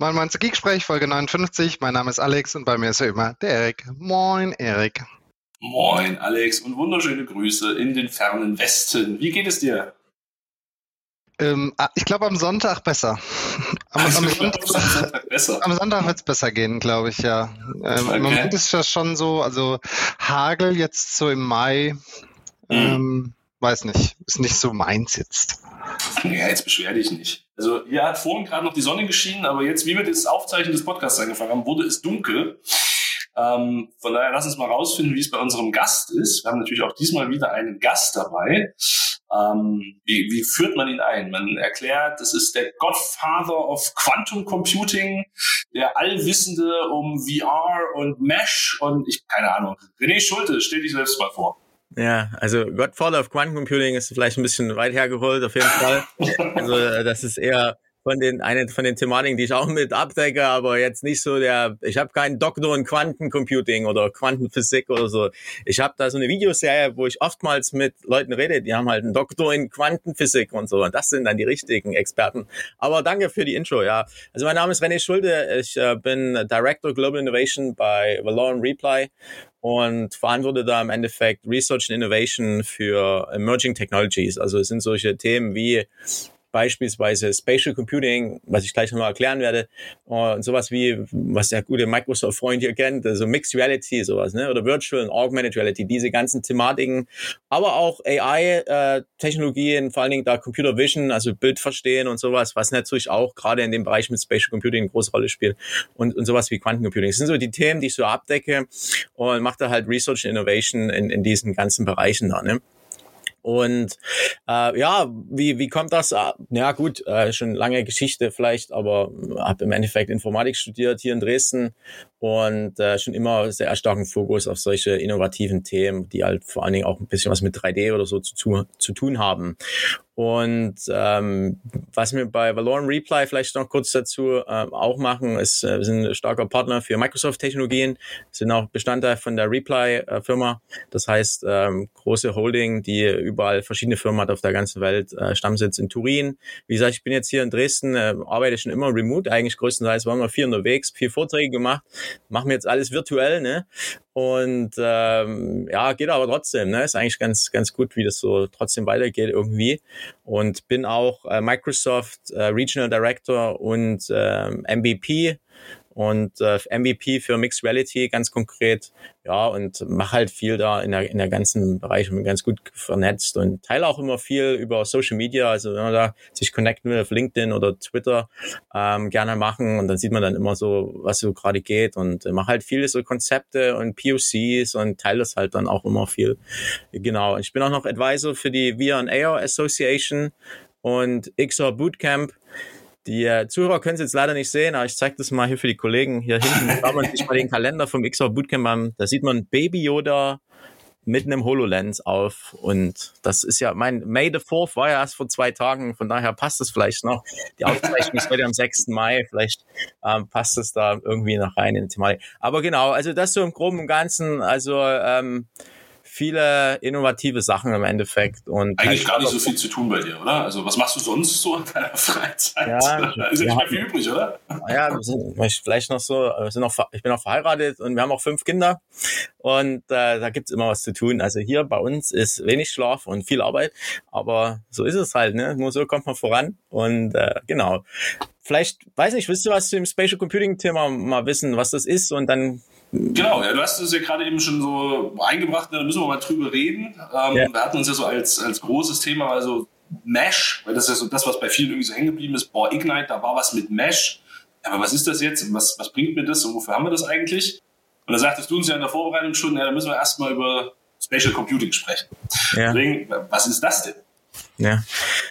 Moin Moin zu Geeksprech, Folge 59. Mein Name ist Alex und bei mir ist ja immer der Erik. Moin, Erik. Moin, Alex und wunderschöne Grüße in den fernen Westen. Wie geht es dir? Ähm, ah, ich glaube am Sonntag besser. Am, Also, am Sonntag, Sonntag besser. am Sonntag wird es besser gehen, glaube ich, ja. Ähm, Okay. Im Moment ist das schon so, also Hagel jetzt so im Mai, Mhm. ähm, weiß nicht, ist nicht so meins jetzt. Ja, jetzt beschwer dich nicht. Also, hier hat vorhin gerade noch die Sonne geschienen, aber jetzt, wie wir das Aufzeichnen des Podcasts angefangen haben, wurde es dunkel. Ähm, von daher lass uns mal rausfinden, wie es bei unserem Gast ist. Wir haben natürlich auch diesmal wieder einen Gast dabei. Ähm, wie, wie führt man ihn ein? Man erklärt, das ist der Godfather of Quantum Computing, der Allwissende um VR und Mesh und ich, keine Ahnung. René Schulte, stell dich selbst mal vor. Ja, also Godfather of Quantum Computing ist vielleicht ein bisschen weit hergeholt, auf jeden Fall. Also äh, das ist eher von den eine von den Thematiken, die ich auch mit abdecke, aber jetzt nicht so der. Ich habe keinen Doktor in Quantencomputing oder Quantenphysik oder so. Ich habe da so eine Videoserie, wo ich oftmals mit Leuten rede, die haben halt einen Doktor in Quantenphysik und so. Und das sind dann die richtigen Experten. Aber danke für die Intro. Ja, also mein Name ist René Schulte. Ich äh, bin Director Global Innovation bei Valorem Reply und verantworte da im Endeffekt Research and Innovation für Emerging Technologies. Also es sind solche Themen wie beispielsweise Spatial Computing, was ich gleich nochmal erklären werde, und sowas wie, was der gute Microsoft-Freund hier kennt, also Mixed Reality, sowas, ne? oder Virtual und Augmented Reality, diese ganzen Thematiken, aber auch AI-Technologien, vor allen Dingen da Computer Vision, also Bild verstehen und sowas, was natürlich auch gerade in dem Bereich mit Spatial Computing eine große Rolle spielt und, und sowas wie Quantencomputing. Das sind so die Themen, die ich so abdecke und mache da halt Research and Innovation in, in diesen ganzen Bereichen da, ne? Und äh, ja, wie, wie kommt das? Ah, Ja gut, äh, schon lange Geschichte vielleicht, aber habe im Endeffekt Informatik studiert hier in Dresden und äh, schon immer sehr starken Fokus auf solche innovativen Themen, die halt vor allen Dingen auch ein bisschen was mit 3D oder so zu, zu, zu tun haben. Und ähm, was wir bei Valorem Reply vielleicht noch kurz dazu ähm, auch machen, ist, äh, wir sind ein starker Partner für Microsoft-Technologien, sind auch Bestandteil von der Reply-Firma. Das heißt, ähm, große Holding, die überall verschiedene Firmen hat auf der ganzen Welt, äh, Stammsitz in Turin. Wie gesagt, ich bin jetzt hier in Dresden, äh, arbeite schon immer remote, eigentlich größtenteils waren wir viel unterwegs, viel Vorträge gemacht, machen wir jetzt alles virtuell, ne? Und ähm, ja, geht aber trotzdem, ne? Ist eigentlich ganz, ganz gut, wie das so trotzdem weitergeht irgendwie. Und bin auch äh, Microsoft äh, Regional Director und ähm, MVP und äh, MVP für Mixed Reality ganz konkret. Ja, und mache halt viel da in der, in der ganzen Bereich und bin ganz gut vernetzt und teile auch immer viel über Social Media. Also wenn man da sich connecten will auf LinkedIn oder Twitter, ähm, gerne machen und dann sieht man dann immer so, was so gerade geht und äh, mache halt viele so Konzepte und POCs und teile das halt dann auch immer viel. Genau. Ich bin auch noch Advisor für die VR and AR Association und XR Bootcamp. Die äh, Zuhörer können es jetzt leider nicht sehen, aber ich zeige das mal hier für die Kollegen hier hinten. Schaut man sich mal den Kalender vom XR Bootcamp an. Da sieht man Baby Yoda mit einem HoloLens auf. Und das ist ja, mein May the 4th war ja erst vor zwei Tagen, von daher passt es vielleicht noch. Die Aufzeichnung ist heute am 6. Mai, vielleicht ähm, passt es da irgendwie noch rein in die Thematik. Aber genau, also das so im Groben und Ganzen, also ähm, viele innovative Sachen im Endeffekt. Und Eigentlich gar nicht so viel zu tun bei dir, oder? Also, was machst du sonst so in deiner Freizeit? Ja, ist ja nicht mehr viel übrig, oder? Ja, vielleicht noch so, sind noch, ich bin auch verheiratet und wir haben auch fünf Kinder und äh, da gibt's immer was zu tun. Also hier bei uns ist wenig Schlaf und viel Arbeit, aber so ist es halt, ne? Nur so kommt man voran und äh, genau. Vielleicht, weiß nicht, willst du was zu dem Spatial Computing Thema mal wissen, was das ist und dann Genau, ja, du hast es ja gerade eben schon so eingebracht, da müssen wir mal drüber reden. Ähm, Ja. Wir hatten uns ja so als, als großes Thema, also Mesh, weil das ist ja so das, was bei vielen irgendwie so hängen geblieben ist. Boah, Ignite, da war was mit Mesh. Aber was ist das jetzt? Was, was bringt mir das und wofür haben wir das eigentlich? Und da sagtest du uns ja in der Vorbereitung schon, ja, da müssen wir erstmal über Spatial Computing sprechen. ja. Deswegen, was ist das denn? Ja.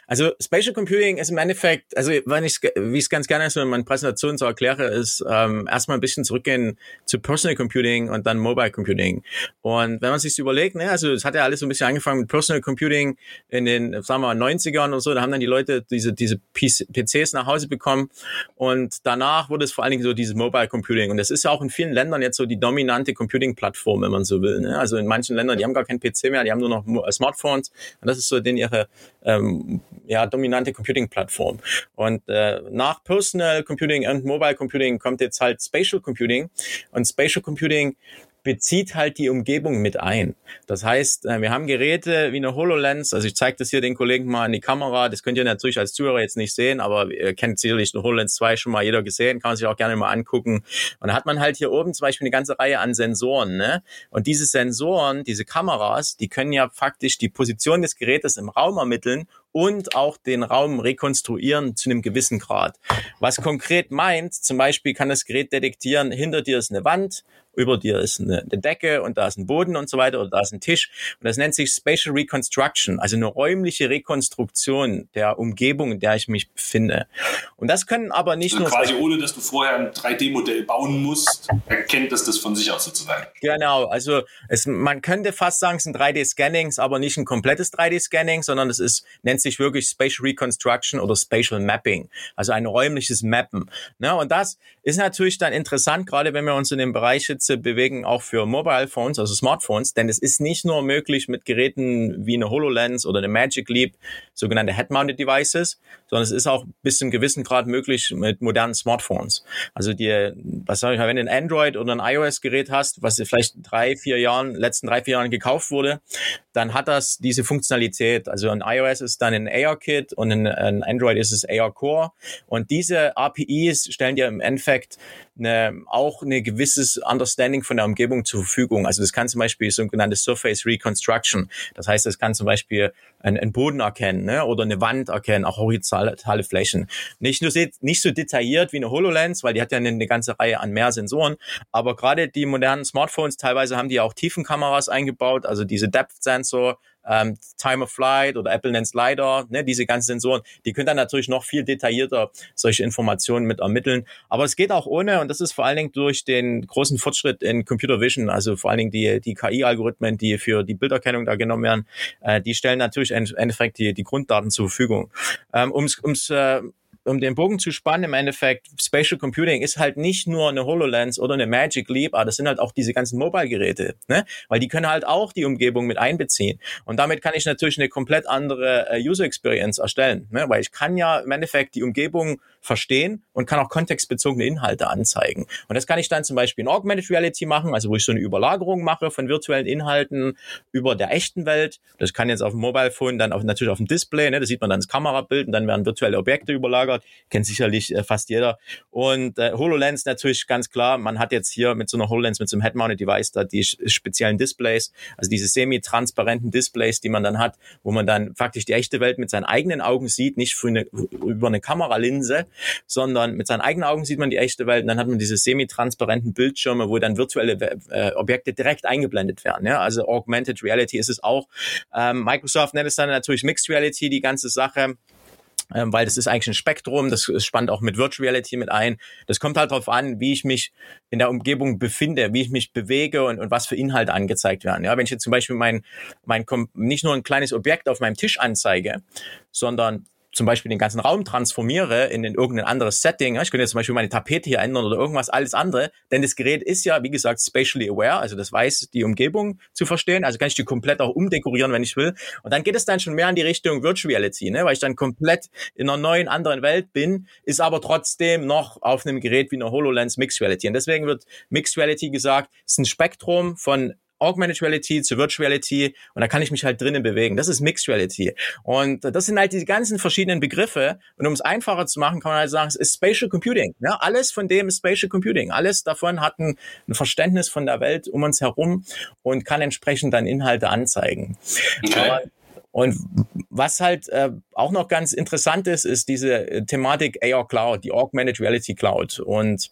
Also Spatial Computing ist im Endeffekt, also wenn ich wie ich es ganz gerne so in meinen Präsentationen so erkläre, ist ähm, erstmal ein bisschen zurückgehen zu Personal Computing und dann Mobile Computing. Und wenn man sich überlegt, ne, also es hat ja alles so ein bisschen angefangen mit Personal Computing in den, sagen wir mal, 90ern und so, da haben dann die Leute diese, diese PC, PCs nach Hause bekommen und danach wurde es vor allen Dingen so dieses Mobile Computing. Und das ist ja auch in vielen Ländern jetzt so die dominante Computing-Plattform, wenn man so will. Ne? Also in manchen Ländern, die haben gar kein PC mehr, die haben nur noch Smartphones und das ist so den ihre ähm, ja, dominante Computing-Plattform. Und äh, nach Personal Computing und Mobile Computing kommt jetzt halt Spatial Computing. Und Spatial Computing bezieht halt die Umgebung mit ein. Das heißt, äh, wir haben Geräte wie eine HoloLens, also ich zeige das hier den Kollegen mal in die Kamera, das könnt ihr natürlich als Zuhörer jetzt nicht sehen, aber ihr kennt sicherlich eine HoloLens 2 schon mal jeder gesehen, kann man sich auch gerne mal angucken. Und da hat man halt hier oben zum Beispiel eine ganze Reihe an Sensoren. Ne? Und diese Sensoren, diese Kameras, die können ja faktisch die Position des Gerätes im Raum ermitteln und auch den Raum rekonstruieren zu einem gewissen Grad. Was konkret meint, zum Beispiel kann das Gerät detektieren, hinter dir ist eine Wand, über dir ist eine, eine Decke und da ist ein Boden und so weiter oder da ist ein Tisch. Und das nennt sich Spatial Reconstruction, also eine räumliche Rekonstruktion der Umgebung, in der ich mich befinde. Und das können aber nicht also nur... Quasi ohne, dass du vorher ein 3D-Modell bauen musst, erkennt das das von sich aus sozusagen. Genau, also es, man könnte fast sagen, es sind 3D-Scannings, aber nicht ein komplettes 3D-Scanning, sondern es ist, nennt sich wirklich Spatial Reconstruction oder Spatial Mapping, also ein räumliches Mappen. Ne? Und das ist natürlich dann interessant, gerade wenn wir uns in dem Bereich jetzt bewegen, auch für Mobile Phones, also Smartphones, denn es ist nicht nur möglich mit Geräten wie eine HoloLens oder eine Magic Leap, sogenannte Head-Mounted Devices, sondern es ist auch bis zu einem gewissen Grad möglich mit modernen Smartphones. Also die, was sag ich mal, wenn du ein Android oder ein iOS-Gerät hast, was vielleicht drei, vier Jahren, letzten drei, vier Jahren gekauft wurde, dann hat das diese Funktionalität. Also ein iOS ist dann ein AR-Kit und ein, ein Android ist es AR-Core. Und diese APIs stellen dir im Endeffekt eine, auch eine gewisses Understanding von der Umgebung zur Verfügung. Also das kann zum Beispiel sogenannte Surface Reconstruction. Das heißt, es kann zum Beispiel einen, Boden erkennen ne? oder eine Wand erkennen, auch horizontale Flächen. Nicht nur nicht so detailliert wie eine HoloLens, weil die hat ja eine, eine ganze Reihe an mehr Sensoren. Aber gerade die modernen Smartphones, teilweise haben die auch Tiefenkameras eingebaut, also diese Depth Sensor, ähm, Time of Flight oder Apple nennt LiDAR, ne, diese ganzen Sensoren, die können dann natürlich noch viel detaillierter solche Informationen mit ermitteln. Aber es geht auch ohne und das ist vor allen Dingen durch den großen Fortschritt in Computer Vision, also vor allen Dingen die, die KI-Algorithmen, die für die Bilderkennung da genommen werden, äh, die stellen natürlich im Endeffekt die, die Grunddaten zur Verfügung. Ähm, ums ums äh, um den Bogen zu spannen, im Endeffekt, Spatial Computing ist halt nicht nur eine HoloLens oder eine Magic Leap, aber das sind halt auch diese ganzen Mobile-Geräte, ne? Weil die können halt auch die Umgebung mit einbeziehen. Und damit kann ich natürlich eine komplett andere äh, User Experience erstellen, ne? Weil ich kann ja im Endeffekt die Umgebung verstehen und kann auch kontextbezogene Inhalte anzeigen. Und das kann ich dann zum Beispiel in Augmented Reality machen, also wo ich so eine Überlagerung mache von virtuellen Inhalten über der echten Welt. Das kann jetzt auf dem Mobile Phone dann auch natürlich auf dem Display, ne? da sieht man dann das Kamerabild und dann werden virtuelle Objekte überlagert. Kennt sicherlich äh, fast jeder. Und äh, HoloLens natürlich ganz klar, man hat jetzt hier mit so einer HoloLens, mit so einem Head-Mounted Device da die speziellen Displays, also diese semi-transparenten Displays, die man dann hat, wo man dann faktisch die echte Welt mit seinen eigenen Augen sieht, nicht eine, über eine Kameralinse, sondern mit seinen eigenen Augen sieht man die echte Welt und dann hat man diese semi-transparenten Bildschirme, wo dann virtuelle äh, Objekte direkt eingeblendet werden. Ja? Also Augmented Reality ist es auch. Ähm, Microsoft nennt es dann natürlich Mixed Reality, die ganze Sache ähm, weil das ist eigentlich ein Spektrum, das spannt auch mit Virtual Reality mit ein. Das kommt halt darauf an, wie ich mich in der Umgebung befinde, wie ich mich bewege und, und was für Inhalte angezeigt werden. Ja, wenn ich jetzt zum Beispiel mein, mein nicht nur ein kleines Objekt auf meinem Tisch anzeige, sondern zum Beispiel den ganzen Raum transformiere in, in irgendein anderes Setting, ich könnte jetzt zum Beispiel meine Tapete hier ändern oder irgendwas alles andere, denn das Gerät ist ja, wie gesagt, spatially aware, also das weiß die Umgebung zu verstehen, also kann ich die komplett auch umdekorieren, wenn ich will. Und dann geht es dann schon mehr in die Richtung Virtual ne? weil ich dann komplett in einer neuen, anderen Welt bin, ist aber trotzdem noch auf einem Gerät wie einer HoloLens Mixed Reality. Und deswegen wird Mixed Reality gesagt, ist ein Spektrum von Augmented Reality zu Virtual Reality und da kann ich mich halt drinnen bewegen. Das ist Mixed Reality. Und das sind halt diese ganzen verschiedenen Begriffe. Und um es einfacher zu machen, kann man halt sagen, es ist Spatial Computing. Ja, alles von dem ist Spatial Computing. Alles davon hat ein, ein Verständnis von der Welt um uns herum und kann entsprechend dann Inhalte anzeigen. Okay. Und was halt äh, auch noch ganz interessant ist, ist diese Thematik AR Cloud, die Augmented Reality Cloud. Und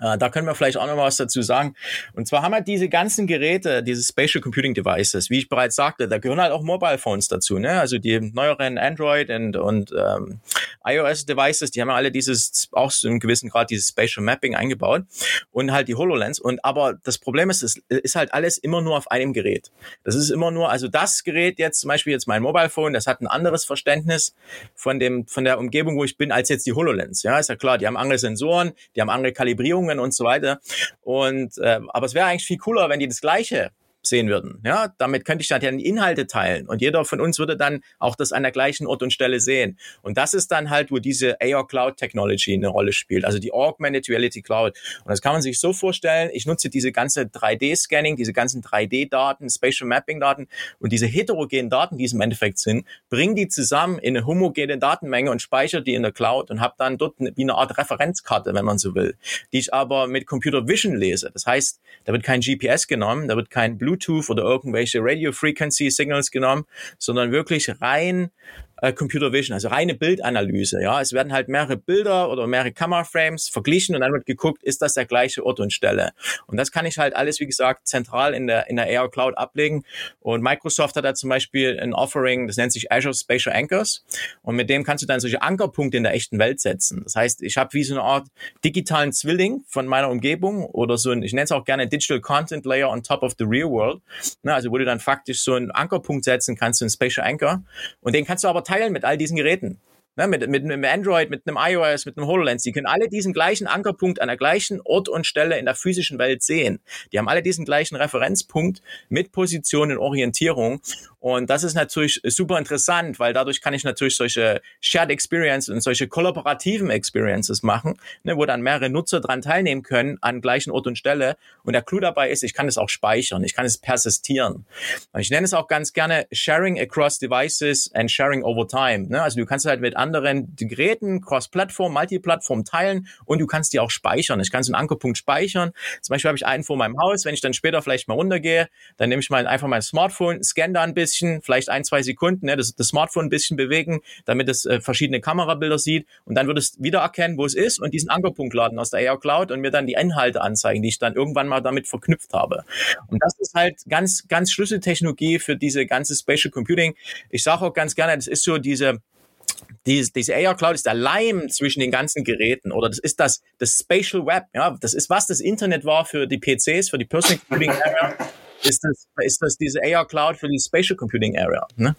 äh, da können wir vielleicht auch noch was dazu sagen. Und zwar haben wir diese ganzen Geräte, diese Spatial Computing Devices, wie ich bereits sagte, da gehören halt auch Mobile Phones dazu. Ne? Also die neueren Android und, und ähm, iOS Devices, die haben ja alle dieses, auch zu einem gewissen Grad dieses Spatial Mapping eingebaut und halt die HoloLens. Und aber das Problem ist, es ist halt alles immer nur auf einem Gerät. Das ist immer nur, also das Gerät jetzt, zum Beispiel jetzt mein Mobile Phone, das hat ein anderes Verständnis von dem, von der Umgebung, wo ich bin, als jetzt die HoloLens. Ja, ist ja klar, die haben andere Sensoren, die haben andere Kalibrierungen und so weiter. Und äh, aber es wäre eigentlich viel cooler, wenn die das gleiche sehen würden. Ja, damit könnte ich dann die Inhalte teilen und jeder von uns würde dann auch das an der gleichen Ort und Stelle sehen. Und das ist dann halt, wo diese AR Cloud Technology eine Rolle spielt, also die Augmented Reality Cloud. Und das kann man sich so vorstellen, ich nutze diese ganze 3D-Scanning, diese ganzen 3D-Daten, Spatial Mapping-Daten und diese heterogenen Daten, die es im Endeffekt sind, bringe die zusammen in eine homogene Datenmenge und speichere die in der Cloud und habe dann dort wie eine Art Referenzkarte, wenn man so will, die ich aber mit Computer Vision lese. Das heißt, da wird kein GPS genommen, da wird kein Bluetooth oder irgendwelche Radio Frequency Signals genommen, sondern wirklich rein äh, Computer Vision, also reine Bildanalyse. Ja, es werden halt mehrere Bilder oder mehrere Kameraframes verglichen und dann wird geguckt, ist das der gleiche Ort und Stelle. Und das kann ich halt alles, wie gesagt, zentral in der in der AR Cloud ablegen. Und Microsoft hat da zum Beispiel ein Offering, das nennt sich Azure Spatial Anchors. Und mit dem kannst du dann solche Ankerpunkte in der echten Welt setzen. Das heißt, ich habe wie so eine Art digitalen Zwilling von meiner Umgebung oder so ein, ich nenne es auch gerne Digital Content Layer on top of the real world. Na, also wo du dann faktisch so einen Ankerpunkt setzen kannst, so einen Spatial Anchor. Und den kannst du aber teilen mit all diesen Geräten. Ne, mit, mit einem Android, mit einem iOS, mit einem HoloLens, die können alle diesen gleichen Ankerpunkt an der gleichen Ort und Stelle in der physischen Welt sehen. Die haben alle diesen gleichen Referenzpunkt mit Position und Orientierung. Und das ist natürlich super interessant, weil dadurch kann ich natürlich solche Shared Experiences und solche kollaborativen Experiences machen, ne, wo dann mehrere Nutzer dran teilnehmen können an gleichen Ort und Stelle. Und der Clou dabei ist, ich kann es auch speichern, ich kann es persistieren. Ich nenne es auch ganz gerne Sharing across Devices and Sharing over Time. Ne? Also du kannst halt mit anderen Geräten, Cross-Plattform, Multiplattform teilen und du kannst die auch speichern. Ich kann so einen Ankerpunkt speichern. Zum Beispiel habe ich einen vor meinem Haus. Wenn ich dann später vielleicht mal runtergehe, dann nehme ich mal einfach mein Smartphone, scanne da ein bisschen bisschen, vielleicht ein, zwei Sekunden, ne, das, das Smartphone ein bisschen bewegen, damit es äh, verschiedene Kamerabilder sieht und dann wird es wiedererkennen, wo es ist und diesen Ankerpunkt laden aus der AR Cloud und mir dann die Inhalte anzeigen, die ich dann irgendwann mal damit verknüpft habe. Und das ist halt ganz, ganz Schlüsseltechnologie für diese ganze Spatial Computing. Ich sage auch ganz gerne, das ist so diese diese, diese AR Cloud ist der Leim zwischen den ganzen Geräten oder das ist das, das Spatial Web. Ja, das ist was das Internet war für die PCs, für die Personal Computing ist das, ist das diese AR Cloud für die Spatial Computing Area. Ne?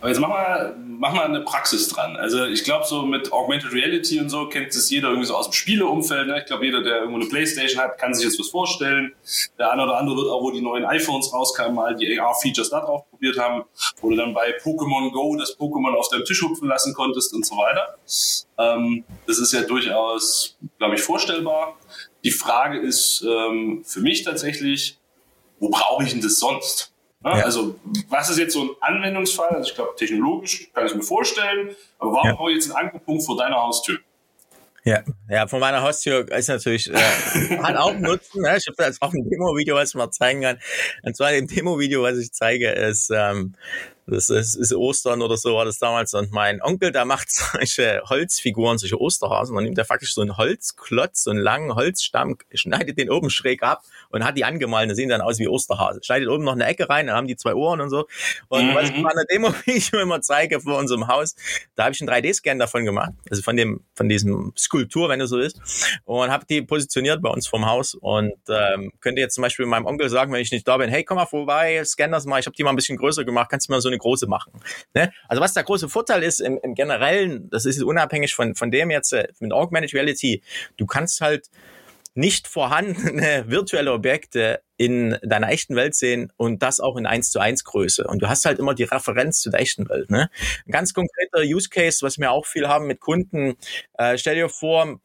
Aber jetzt mach mal, mach mal eine Praxis dran. Also ich glaube, so mit Augmented Reality und so kennt es jeder irgendwie so aus dem Spieleumfeld. Ne? Ich glaube, jeder, der irgendwo eine Playstation hat, kann sich jetzt was vorstellen. Der eine oder andere wird auch, wo die neuen iPhones rauskamen, mal die AR-Features da drauf probiert haben, wo du dann bei Pokémon Go das Pokémon auf deinem Tisch hupfen lassen konntest und so weiter. Ähm, das ist ja durchaus, glaube ich, vorstellbar. Die Frage ist ähm, für mich tatsächlich, wo brauche ich denn das sonst? Ja. Also, was ist jetzt so ein Anwendungsfall? Also, ich glaube, technologisch kann ich mir vorstellen, aber warum ja. brauche ich jetzt einen Ankerpunkt vor deiner Haustür? Ja, ja, von meiner Haustür ist natürlich, äh, hat auch Nutzen. Ne? Ich habe da jetzt auch ein Demo-Video, was ich mal zeigen kann. Und zwar im Demo-Video, was ich zeige, ist, ähm, das ist, ist Ostern oder so war das damals. Und mein Onkel, der macht solche Holzfiguren, solche Osterhasen. Dann nimmt er faktisch so einen Holzklotz, so einen langen Holzstamm, schneidet den oben schräg ab und hat die angemalt. Die sehen dann aus wie Osterhase. Schneidet oben noch eine Ecke rein, dann haben die zwei Ohren und so. Und mhm. was ich mal in der Demo-Video immer zeige vor unserem Haus, da habe ich einen 3D-Scan davon gemacht. Also von dem, von diesem Skulptur, wenn es so ist. Und habe die positioniert bei uns vorm Haus. Und ähm, könnte jetzt zum Beispiel meinem Onkel sagen, wenn ich nicht da bin, hey, komm mal vorbei, scan das mal. Ich habe die mal ein bisschen größer gemacht. Kannst du mal so eine große machen. Ne? Also was der große Vorteil ist im, im Generellen, das ist unabhängig von, von dem jetzt äh, mit Augmented Reality, du kannst halt nicht vorhandene virtuelle Objekte in deiner echten Welt sehen und das auch in 1 zu 1 Größe. Und du hast halt immer die Referenz zu der echten Welt. Ne? Ein ganz konkreter Use Case, was wir auch viel haben mit Kunden, äh, stell dir vor,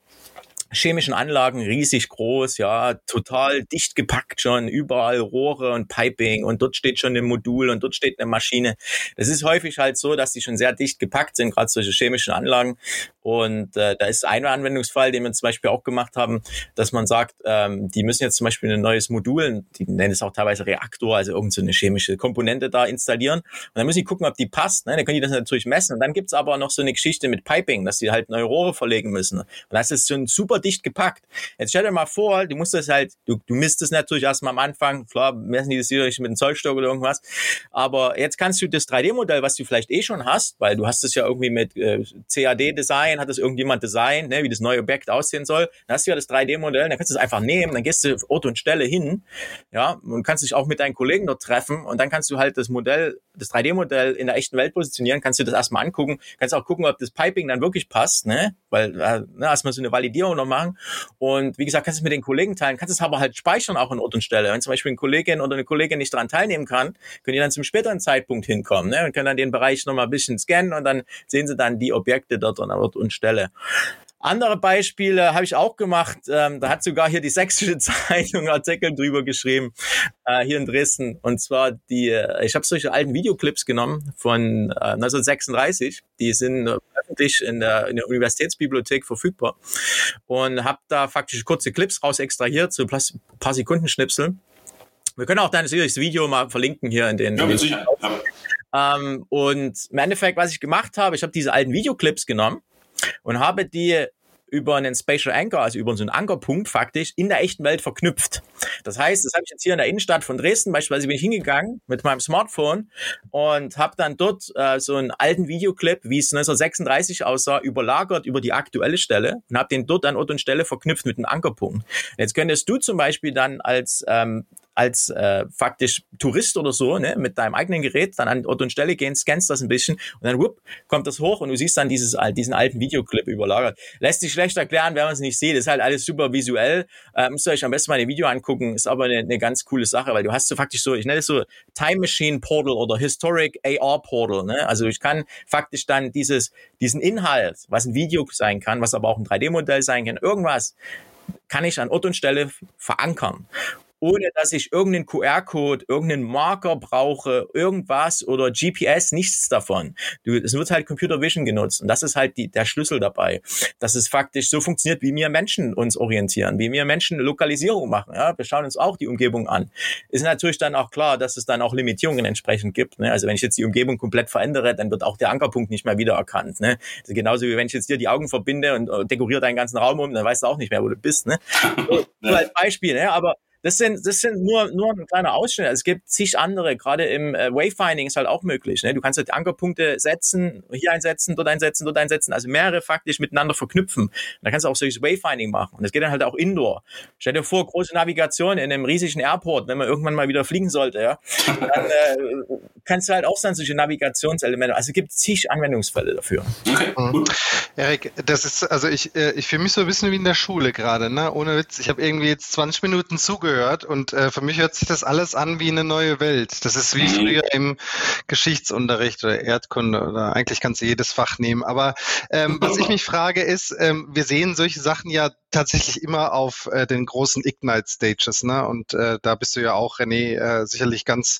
chemischen Anlagen riesig groß, ja, total dicht gepackt schon, überall Rohre und Piping und dort steht schon ein Modul und dort steht eine Maschine. Das ist häufig halt so, dass die schon sehr dicht gepackt sind, gerade solche chemischen Anlagen. Und äh, da ist ein Anwendungsfall, den wir zum Beispiel auch gemacht haben, dass man sagt, ähm, die müssen jetzt zum Beispiel ein neues Modul, die nennen es auch teilweise Reaktor, also irgendeine so chemische Komponente da installieren. Und dann müssen die gucken, ob die passt. Ne? Dann können die das natürlich messen. Und dann gibt's aber noch so eine Geschichte mit Piping, dass die halt neue Rohre verlegen müssen. Und das ist schon super super dicht gepackt. Jetzt stell dir mal vor, du musst das halt, du, du misst es natürlich erstmal am Anfang, klar, messen die das sicherlich mit einem Zollstock oder irgendwas, aber jetzt kannst du das 3D-Modell, was du vielleicht eh schon hast, weil du hast es ja irgendwie mit äh, CAD-Design, hat das irgendjemand designt, ne, wie das neue Objekt aussehen soll, dann hast du ja das 3D-Modell, dann kannst du es einfach nehmen, dann gehst du Ort und Stelle hin, ja, und kannst dich auch mit deinen Kollegen dort treffen. Und dann kannst du halt das Modell, das 3D-Modell in der echten Welt positionieren, kannst du das erstmal angucken, kannst auch gucken, ob das Piping dann wirklich passt, ne, weil äh, ne, erstmal so eine Validierung noch machen. Und wie gesagt, kannst du es mit den Kollegen teilen, kannst es aber halt speichern auch an Ort und Stelle. Wenn zum Beispiel eine Kollegin oder eine Kollegin nicht daran teilnehmen kann, können die dann zum späteren Zeitpunkt hinkommen ne? und können dann den Bereich nochmal ein bisschen scannen und dann sehen sie dann die Objekte dort an Ort und Stelle. Andere Beispiele habe ich auch gemacht. Ähm, da hat sogar hier die Sächsische Zeitung Artikel drüber geschrieben, äh, hier in Dresden. Und zwar die, äh, ich habe solche alten Videoclips genommen von äh, 1936. Die sind äh, öffentlich in der, in der Universitätsbibliothek verfügbar. Und habe da faktisch kurze Clips raus extrahiert, so ein paar Sekunden Schnipsel. Wir können auch dann natürlich das Video mal verlinken hier in den. Ja, mit Sicherheit. Ähm, und im Endeffekt, was ich gemacht habe, ich habe diese alten Videoclips genommen und habe die über einen Spatial Anchor, also über so einen Ankerpunkt faktisch in der echten Welt verknüpft. Das heißt, das habe ich jetzt hier in der Innenstadt von Dresden beispielsweise bin ich hingegangen mit meinem Smartphone und habe dann dort äh, so einen alten Videoclip, wie es 1936 aussah, überlagert über die aktuelle Stelle und habe den dort an Ort und Stelle verknüpft mit einem Ankerpunkt. Jetzt könntest du zum Beispiel dann als ähm, als äh, faktisch Tourist oder so, ne, mit deinem eigenen Gerät dann an Ort und Stelle gehen, scannst das ein bisschen und dann whoop, kommt das hoch und du siehst dann dieses, diesen alten Videoclip überlagert. Lässt sich schlecht erklären, wenn man es nicht sieht. ist halt alles super visuell. Äh, müsst ihr euch am besten mal ein Video angucken. Ist aber eine, eine ganz coole Sache, weil du hast so faktisch so, ich nenne es so Time Machine Portal oder Historic AR Portal. Ne? Also ich kann faktisch dann dieses, diesen Inhalt, was ein Video sein kann, was aber auch ein 3D-Modell sein kann, irgendwas, kann ich an Ort und Stelle verankern ohne dass ich irgendeinen QR-Code, irgendeinen Marker brauche, irgendwas oder GPS, nichts davon. Du, es wird halt Computer Vision genutzt und das ist halt die, der Schlüssel dabei, dass es faktisch so funktioniert, wie wir Menschen uns orientieren, wie wir Menschen Lokalisierung machen. Ja? Wir schauen uns auch die Umgebung an. Ist natürlich dann auch klar, dass es dann auch Limitierungen entsprechend gibt. Ne? Also wenn ich jetzt die Umgebung komplett verändere, dann wird auch der Ankerpunkt nicht mehr wiedererkannt. Ne? Also genauso wie wenn ich jetzt dir die Augen verbinde und äh, dekoriere deinen ganzen Raum um, dann weißt du auch nicht mehr, wo du bist. Ne? So, nur als Beispiel, ne? aber das sind, das sind nur, nur ein kleiner Ausschnitt. Es gibt zig andere, gerade im äh, Wayfinding ist halt auch möglich. Ne? Du kannst halt Ankerpunkte setzen, hier einsetzen, dort einsetzen, dort einsetzen, also mehrere faktisch miteinander verknüpfen. Und da kannst du auch solches Wayfinding machen. Und das geht dann halt auch indoor. Stell dir vor, große Navigation in einem riesigen Airport, wenn man irgendwann mal wieder fliegen sollte, ja, dann äh, kannst du halt auch dann solche Navigationselemente. Also es gibt zig Anwendungsfälle dafür. Okay, mhm. Erik, das ist, also ich, äh, ich fühle mich so ein bisschen wie in der Schule gerade, ne? Ohne Witz. Ich habe irgendwie jetzt 20 Minuten zugehört gehört und äh, für mich hört sich das alles an wie eine neue Welt. Das ist wie mhm. früher im Geschichtsunterricht oder Erdkunde oder eigentlich kannst du jedes Fach nehmen. Aber ähm, was ich mich frage ist, ähm, wir sehen solche Sachen ja tatsächlich immer auf äh, den großen Ignite Stages, ne? Und äh, da bist du ja auch, René, äh, sicherlich ganz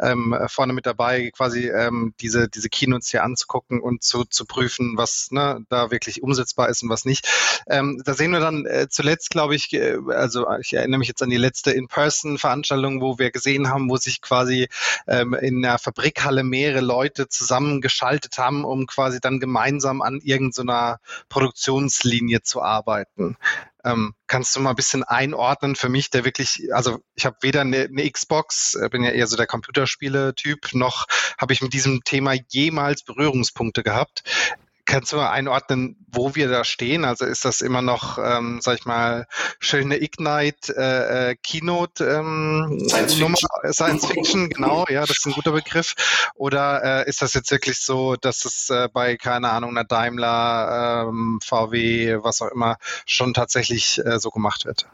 ähm, vorne mit dabei, quasi ähm, diese diese Keynotes hier anzugucken und zu, zu prüfen, was ne, da wirklich umsetzbar ist und was nicht. Ähm, da sehen wir dann äh, zuletzt, glaube ich, äh, also ich erinnere mich jetzt an die letzte In-Person-Veranstaltung, wo wir gesehen haben, wo sich quasi ähm, in der Fabrikhalle mehrere Leute zusammengeschaltet haben, um quasi dann gemeinsam an irgendeiner Produktionslinie zu arbeiten. Ähm, kannst du mal ein bisschen einordnen für mich, der wirklich, also ich habe weder eine, eine Xbox, äh, bin ja eher so der Computerspiele-Typ, noch habe ich mit diesem Thema jemals Berührungspunkte gehabt. Kannst du mal einordnen, wo wir da stehen? Also ist das immer noch, ähm, sag ich mal, schöne Ignite äh, äh Keynote ähm, Science, Nummer, Fiction. Science Fiction, genau, ja, das ist ein guter Begriff. Oder äh, ist das jetzt wirklich so, dass es äh, bei, keine Ahnung, einer Daimler, ähm, VW, was auch immer, schon tatsächlich äh, so gemacht wird?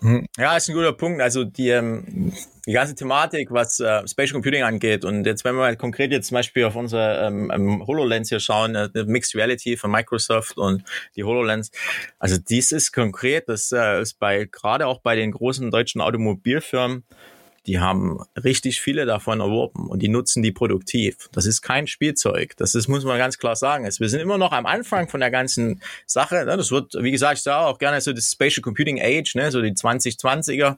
Hm. Ja, ist ein guter Punkt. Also die, ähm, die ganze Thematik, was äh, Spatial Computing angeht und jetzt, wenn wir mal konkret jetzt zum Beispiel auf unsere ähm, ähm HoloLens hier schauen, äh, Mixed Reality von Microsoft und die HoloLens, also dies ist konkret, das äh, ist bei gerade auch bei den großen deutschen Automobilfirmen die haben richtig viele davon erworben und die nutzen die produktiv. Das ist kein Spielzeug. Das ist, muss man ganz klar sagen. Wir sind immer noch am Anfang von der ganzen Sache. Ne? Das wird, wie gesagt, ich sage auch gerne so das Spatial Computing Age, ne? so die 2020er.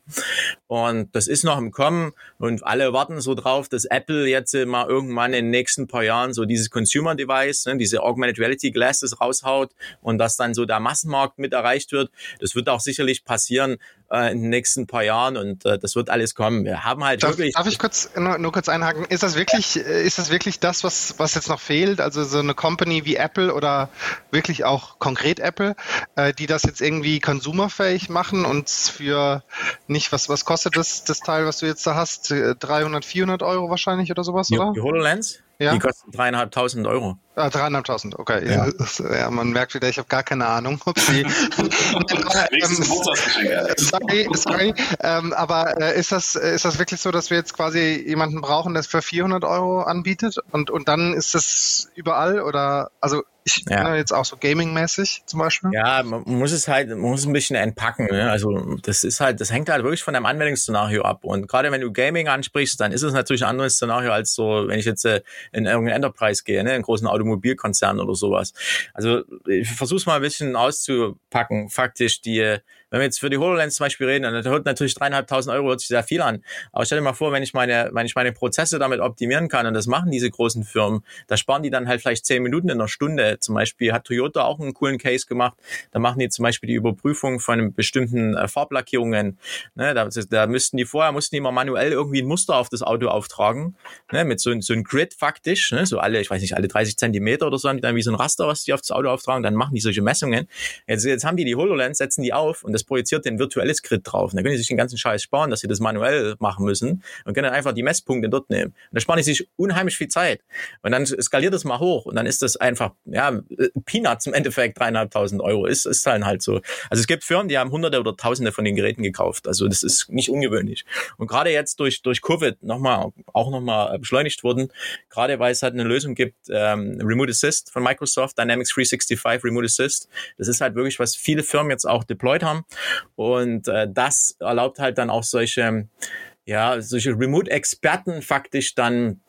Und das ist noch im Kommen und alle warten so drauf, dass Apple jetzt mal irgendwann in den nächsten paar Jahren so dieses Consumer Device, ne? diese Augmented Reality Glasses raushaut und dass dann so der Massenmarkt mit erreicht wird. Das wird auch sicherlich passieren, äh, in den nächsten paar Jahren und äh, das wird alles kommen. Wir haben halt darf, wirklich. Darf ich kurz nur, nur kurz einhaken? Ist das wirklich, äh, ist das wirklich das, was, was jetzt noch fehlt? Also so eine Company wie Apple oder wirklich auch konkret Apple, äh, die das jetzt irgendwie konsumerfähig machen und für nicht, was, was kostet das, das Teil, was du jetzt da hast? 300, 400 Euro wahrscheinlich oder sowas, die, oder? Die HoloLens? Ja? Die kosten dreieinhalbtausend Euro. Ah, dreieinhalbtausend, okay. Ja. ja. man merkt wieder, ich habe gar keine Ahnung, ob sie. ähm, sorry, sorry. Ähm, aber äh, ist, das, ist das wirklich so, dass wir jetzt quasi jemanden brauchen, der es für 400 Euro anbietet und, und dann ist das überall oder, also ich ja. Jetzt auch so gaming-mäßig zum Beispiel. Ja, man muss es halt, man muss ein bisschen entpacken. Ne? Also das ist halt, das hängt halt wirklich von deinem Anwendungsszenario ab. Und gerade wenn du Gaming ansprichst, dann ist es natürlich ein anderes Szenario als so, wenn ich jetzt äh, in irgendeinen Enterprise gehe, ne? in großen Automobilkonzern oder sowas. Also ich versuche es mal ein bisschen auszupacken. Faktisch die wenn wir jetzt für die HoloLens zum Beispiel reden, dann hört natürlich dreieinhalbtausend Euro hört sich sehr viel an. Aber stell dir mal vor, wenn ich meine, wenn ich meine Prozesse damit optimieren kann, und das machen diese großen Firmen, da sparen die dann halt vielleicht zehn Minuten in einer Stunde. Zum Beispiel hat Toyota auch einen coolen Case gemacht. Da machen die zum Beispiel die Überprüfung von bestimmten äh, Farblackierungen. Ne, da, da müssten die vorher, mussten die mal manuell irgendwie ein Muster auf das Auto auftragen, ne, mit so, so einem Grid faktisch, ne, so alle, ich weiß nicht, alle 30 Zentimeter oder so, haben die dann wie so ein Raster, was die auf das Auto auftragen, dann machen die solche Messungen. Jetzt, jetzt haben die die HoloLens, setzen die auf und das projiziert ein virtuelles Grid drauf. Und können sie sich den ganzen Scheiß sparen, dass sie das manuell machen müssen und können dann einfach die Messpunkte dort nehmen. Und da sparen sie sich unheimlich viel Zeit. Und dann skaliert das mal hoch und dann ist das einfach, ja, Peanuts im Endeffekt dreieinhalbtausend Euro. Ist, ist dann halt so. Also es gibt Firmen, die haben hunderte oder tausende von den Geräten gekauft. Also das ist nicht ungewöhnlich. Und gerade jetzt durch, durch Covid nochmal, auch nochmal beschleunigt wurden, gerade weil es halt eine Lösung gibt, ähm, Remote Assist von Microsoft, Dynamics 365 Remote Assist. Das ist halt wirklich, was viele Firmen jetzt auch deployed haben. Und äh, das erlaubt halt dann auch solche, ja, solche Remote-Experten faktisch dann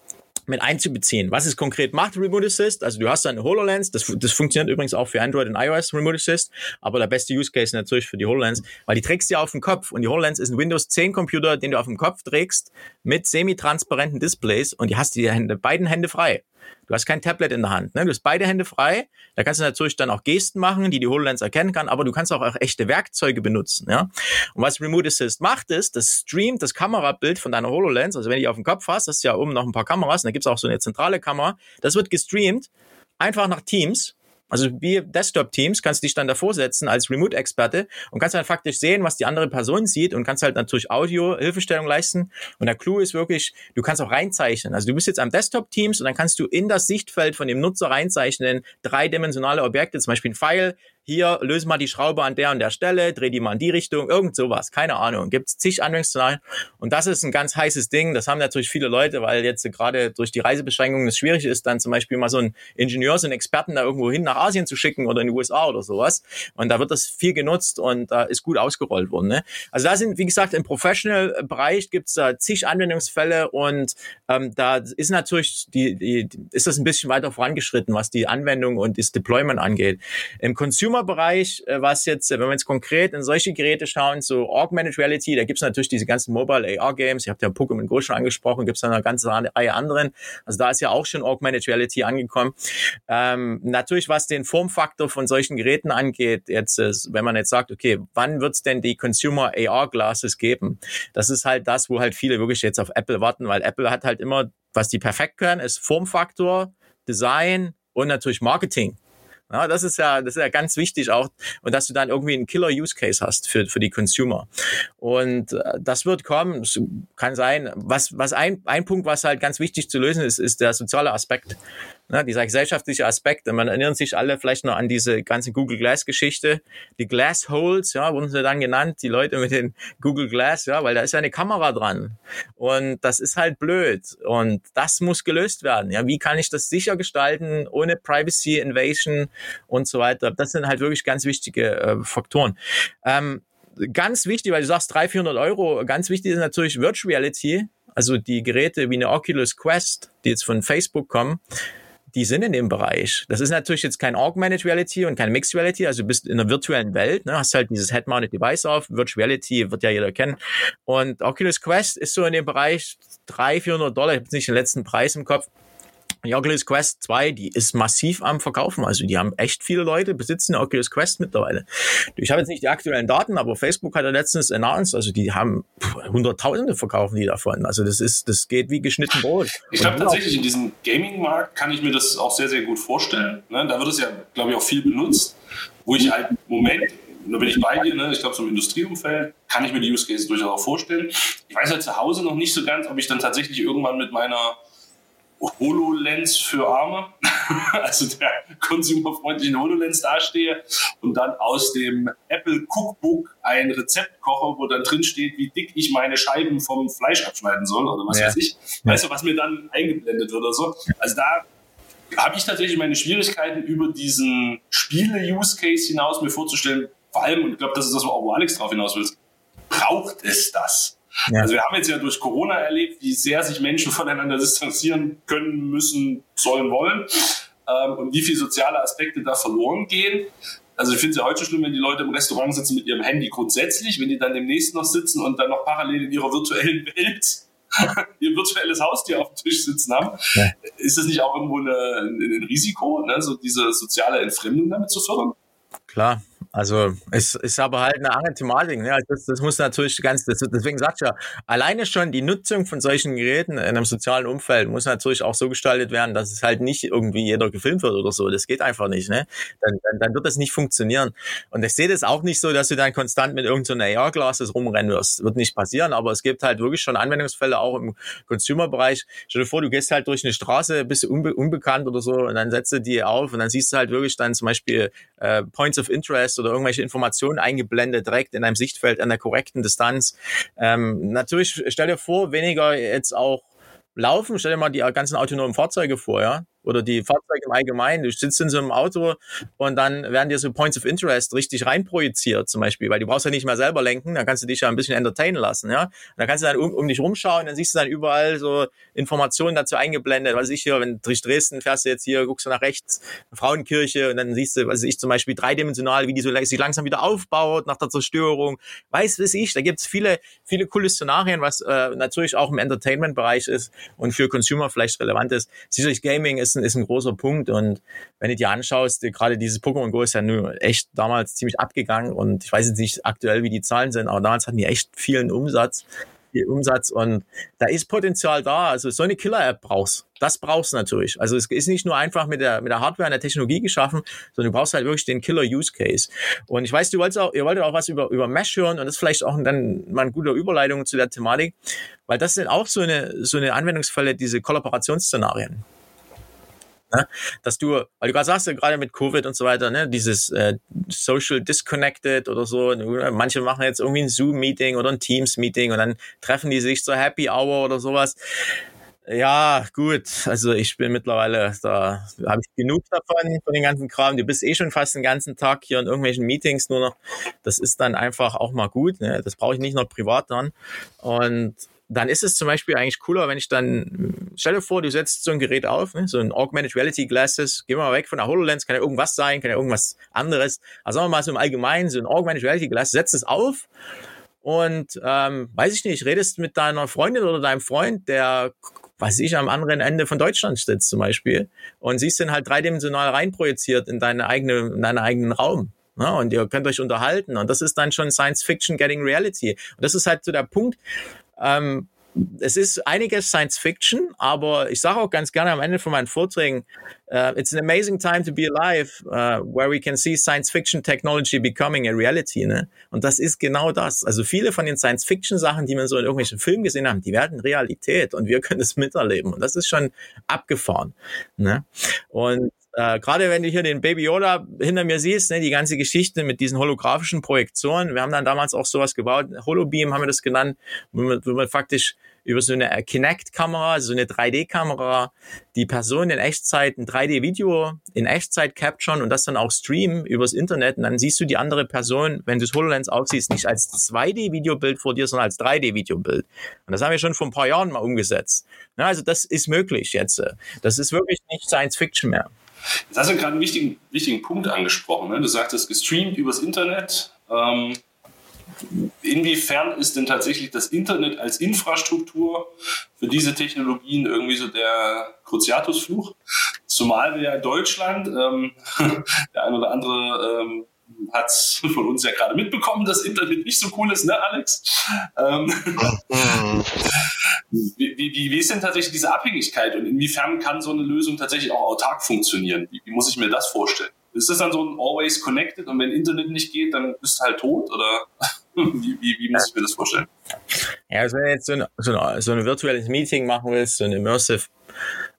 mit einzubeziehen. Was es konkret macht, Remote Assist, also du hast eine HoloLens, das, das funktioniert übrigens auch für Android und iOS, Remote Assist, aber der beste Use Case natürlich für die HoloLens, weil die trägst du ja auf dem Kopf und die HoloLens ist ein Windows 10 Computer, den du auf dem Kopf trägst, mit semi-transparenten Displays und die hast die Hände, beiden Hände frei. Du hast kein Tablet in der Hand. Ne? Du hast beide Hände frei. Da kannst du natürlich dann auch Gesten machen, die die HoloLens erkennen kann, aber du kannst auch, auch echte Werkzeuge benutzen. Ja? Und was Remote Assist macht, ist, das streamt das Kamerabild von deiner HoloLens. Also wenn du die auf dem Kopf hast, hast du ja oben noch ein paar Kameras und da gibt's auch so eine zentrale Kamera. Das wird gestreamt einfach nach Teams also wie Desktop-Teams kannst du dich dann davor setzen als Remote-Experte und kannst dann faktisch sehen, was die andere Person sieht und kannst halt natürlich Audio-Hilfestellung leisten. Und der Clou ist wirklich, du kannst auch reinzeichnen. Also du bist jetzt am Desktop-Teams und dann kannst du in das Sichtfeld von dem Nutzer reinzeichnen, dreidimensionale Objekte, zum Beispiel ein Pfeil, hier, löse mal die Schraube an der und der Stelle, dreh die mal in die Richtung, irgend sowas, keine Ahnung. Gibt's zig Anwendungsszenarien. Und das ist ein ganz heißes Ding. Das haben natürlich viele Leute, weil jetzt gerade durch die Reisebeschränkungen es schwierig ist, dann zum Beispiel mal so einen Ingenieur, so einen Experten da irgendwo hin nach Asien zu schicken oder in die USA oder sowas. Und da wird das viel genutzt und da ist gut ausgerollt worden. Ne? Also da sind, wie gesagt, im Professional-Bereich gibt's da zig Anwendungsfälle und ähm, da ist natürlich die, die, ist das ein bisschen weiter vorangeschritten, was die Anwendung und das Deployment angeht. Im Consumer Consumer-Bereich, äh, was jetzt, äh, wenn wir jetzt konkret in solche Geräte schauen, so Augmented Reality, da gibt's natürlich diese ganzen Mobile AR-Games, ihr habt ja Pokémon Go schon angesprochen, gibt's da eine ganze Reihe anderen. Also da ist ja auch schon Augmented Reality angekommen. Ähm, natürlich, was den Formfaktor von solchen Geräten angeht, jetzt, äh, wenn man jetzt sagt, okay, wann wird's denn die Consumer AR-Glasses geben? Das ist halt das, wo halt viele wirklich jetzt auf Apple warten, weil Apple hat halt immer, was die perfekt können, ist Formfaktor, Design und natürlich Marketing. Ja, das ist ja, das ist ja ganz wichtig auch. Und dass du dann irgendwie einen Killer-Use-Case hast für, für die Consumer. Und äh, das wird kommen. Es kann sein. Was, was ein, ein Punkt, was halt ganz wichtig zu lösen ist, ist der soziale Aspekt ne, dieser gesellschaftliche Aspekt. Man erinnert sich alle vielleicht noch an diese ganze Google Glass Geschichte. Die Glass Holes, ja, wurden sie dann genannt, die Leute mit den Google Glass, ja, weil da ist ja eine Kamera dran. Und das ist halt blöd. Und das muss gelöst werden. Ja, wie kann ich das sicher gestalten, ohne Privacy Invasion und so weiter? Das sind halt wirklich ganz wichtige äh, Faktoren. Ähm, ganz wichtig, weil du sagst 300, 400 Euro, ganz wichtig ist natürlich Virtual Reality. Also die Geräte wie eine Oculus Quest, die jetzt von Facebook kommen, die sind in dem Bereich. Das ist natürlich jetzt kein Augmented Reality und kein Mixed Reality, also du bist in einer virtuellen Welt, ne, hast halt dieses Head-Mounted Device auf, Virtual Reality wird ja jeder kennen. Und Oculus Quest ist so in dem Bereich 300, 400 Dollar, ich habe jetzt nicht den letzten Preis im Kopf, die Oculus Quest 2, die ist massiv am Verkaufen. Also die haben echt viele Leute, besitzen eine Oculus Quest mittlerweile. Ich habe jetzt nicht die aktuellen Daten, aber Facebook hat ja letztens announced, also die haben Hunderttausende verkaufen die davon. Also das ist, das geht wie geschnitten Brot. Ich glaube tatsächlich, in diesem Gaming-Markt kann ich mir das auch sehr, sehr gut vorstellen. Ne? Da wird es ja, glaube ich, auch viel benutzt, wo ich halt, Moment, da bin ich bei dir, ne? ich glaube, so im Industrieumfeld kann ich mir die Use Cases durchaus auch vorstellen. Ich weiß halt zu Hause noch nicht so ganz, ob ich dann tatsächlich irgendwann mit meiner HoloLens für Arme, also der konsumerfreundlichen HoloLens dastehe und dann aus dem Apple Cookbook ein Rezept koche, wo dann drin steht, wie dick ich meine Scheiben vom Fleisch abschneiden soll oder was ja. weiß ich. Weißt du, was mir dann eingeblendet wird oder so. Also da habe ich tatsächlich meine Schwierigkeiten über diesen Spiele-Use-Case hinaus mir vorzustellen. Vor allem, und ich glaube, das ist das, wo Alex drauf hinaus will, braucht es das? Ja. Also wir haben jetzt ja durch Corona erlebt, wie sehr sich Menschen voneinander distanzieren können, müssen, sollen, wollen ähm, und wie viele soziale Aspekte da verloren gehen. Also ich finde es ja heute schon schlimm, wenn die Leute im Restaurant sitzen mit ihrem Handy grundsätzlich, wenn die dann demnächst noch sitzen und dann noch parallel in ihrer virtuellen Welt ihr virtuelles Haustier auf dem Tisch sitzen haben, ja. ist das nicht auch irgendwo eine, ein, ein Risiko, ne? so diese soziale Entfremdung damit zu fördern? Klar, also es ist aber halt eine andere Thematik. Ne? Also das, das muss natürlich ganz, das, deswegen sagt ja, alleine schon die Nutzung von solchen Geräten in einem sozialen Umfeld muss natürlich auch so gestaltet werden, dass es halt nicht irgendwie jeder gefilmt wird oder so. Das geht einfach nicht. Ne? Dann, dann, dann wird das nicht funktionieren. Und ich sehe das auch nicht so, dass du dann konstant mit irgendeiner so AR-Glasses rumrennen wirst. Wird nicht passieren, aber es gibt halt wirklich schon Anwendungsfälle auch im Consumer-Bereich. Stell dir vor, du gehst halt durch eine Straße, bist unbe unbekannt oder so und dann setzt du die auf und dann siehst du halt wirklich dann zum Beispiel äh, Points of Interest oder irgendwelche Informationen eingeblendet, direkt in einem Sichtfeld an der korrekten Distanz. Ähm, natürlich, stell dir vor, weniger jetzt auch laufen, stell dir mal die ganzen autonomen Fahrzeuge vor, ja oder die Fahrzeuge im Allgemeinen. Du sitzt in so einem Auto und dann werden dir so Points of Interest richtig reinprojiziert zum Beispiel, weil du brauchst ja nicht mehr selber lenken, dann kannst du dich ja ein bisschen entertainen lassen, ja. Und dann kannst du dann um, um dich rumschauen, dann siehst du dann überall so Informationen dazu eingeblendet, was ich hier, wenn du durch Dresden fährst du jetzt hier, guckst du nach rechts, Frauenkirche und dann siehst du, was ich zum Beispiel dreidimensional, wie die so sich langsam wieder aufbaut nach der Zerstörung. Weiß, weiß ich, da gibt's viele, viele coole Szenarien, was äh, natürlich auch im Entertainment-Bereich ist und für Consumer vielleicht relevant ist. Sicherlich Gaming ist ist ein, ist ein großer Punkt. Und wenn du dir anschaust, gerade dieses Pokémon Go ist ja nur echt damals ziemlich abgegangen und ich weiß jetzt nicht aktuell, wie die Zahlen sind, aber damals hatten die echt vielen Umsatz. Viel Umsatz und da ist Potenzial da. Also so eine Killer-App brauchst. Das brauchst du natürlich. Also es ist nicht nur einfach mit der, mit der Hardware und der Technologie geschaffen, sondern du brauchst halt wirklich den Killer-Use-Case. Und ich weiß, du wolltest auch, ihr wolltet auch was über, über Mesh hören und das ist vielleicht auch dann mal eine gute Überleitung zu der Thematik, weil das sind auch so eine, so eine Anwendungsfälle, diese Kollaborationsszenarien. Ne? Dass du, weil du gerade sagst, gerade mit Covid und so weiter, ne, dieses äh, Social Disconnected oder so, manche machen jetzt irgendwie ein Zoom-Meeting oder ein Teams-Meeting und dann treffen die sich zur Happy Hour oder sowas. Ja, gut. Also ich bin mittlerweile, da habe ich genug davon, von den ganzen Kram. Du bist eh schon fast den ganzen Tag hier in irgendwelchen Meetings nur noch. Das ist dann einfach auch mal gut. Ne? Das brauche ich nicht noch privat dann. Und dann ist es zum Beispiel eigentlich cooler, wenn ich dann, stell dir vor, du setzt so ein Gerät auf, ne, so ein Augmented Reality Glasses, gehen wir mal weg von der HoloLens, kann ja irgendwas sein, kann ja irgendwas anderes. Also sagen wir mal so im Allgemeinen, so ein Augmented Reality Glasses, setzt es auf und, ähm, weiß ich nicht, redest mit deiner Freundin oder deinem Freund, der, weiß ich, am anderen Ende von Deutschland sitzt zum Beispiel und siehst den halt dreidimensional reinprojiziert in deine eigene, in deinen eigenen Raum. Ja, ne, und ihr könnt euch unterhalten. Und das ist dann schon Science Fiction getting Reality. Und das ist halt so der Punkt, ähm, es ist einiges Science Fiction, aber ich sage auch ganz gerne am Ende von meinen Vorträgen, uh, it's an amazing time to be alive, uh, where we can see Science Fiction Technology becoming a reality. Ne? Und das ist genau das. Also viele von den Science Fiction Sachen, die man so in irgendwelchen Filmen gesehen haben, die werden Realität und wir können es miterleben. Und das ist schon abgefahren. Ne? Und äh, gerade wenn du hier den Baby Yoda hinter mir siehst, ne, die ganze Geschichte mit diesen holographischen Projektionen. Wir haben dann damals auch sowas gebaut, Holobeam haben wir das genannt, wo man, wo man faktisch über so eine Kinect-Kamera, so eine 3D-Kamera, die Person in Echtzeit ein 3D-Video in Echtzeit capturen und das dann auch streamen übers Internet und dann siehst du die andere Person, wenn du das HoloLens aufsiehst, nicht als 2D-Videobild vor dir, sondern als 3D-Videobild. Und das haben wir schon vor ein paar Jahren mal umgesetzt. Ja, also das ist möglich jetzt. Das ist wirklich nicht Science Fiction mehr. Jetzt hast du gerade einen wichtigen, wichtigen Punkt angesprochen. Ne? Du sagtest, gestreamt übers Internet. Ähm, inwiefern ist denn tatsächlich das Internet als Infrastruktur für diese Technologien irgendwie so der Cruciatusfluch? Zumal wir ja in Deutschland, ähm, der ein oder andere ähm, hat es von uns ja gerade mitbekommen, dass Internet nicht so cool ist, ne, Alex? Ähm, mhm. wie, wie, wie ist denn tatsächlich diese Abhängigkeit und inwiefern kann so eine Lösung tatsächlich auch autark funktionieren? Wie, wie muss ich mir das vorstellen? Ist das dann so ein always connected und wenn Internet nicht geht, dann bist du halt tot oder wie, wie, wie muss ich mir das vorstellen? Ja, also wenn du jetzt so ein, so, ein, so ein virtuelles Meeting machen willst, so ein immersive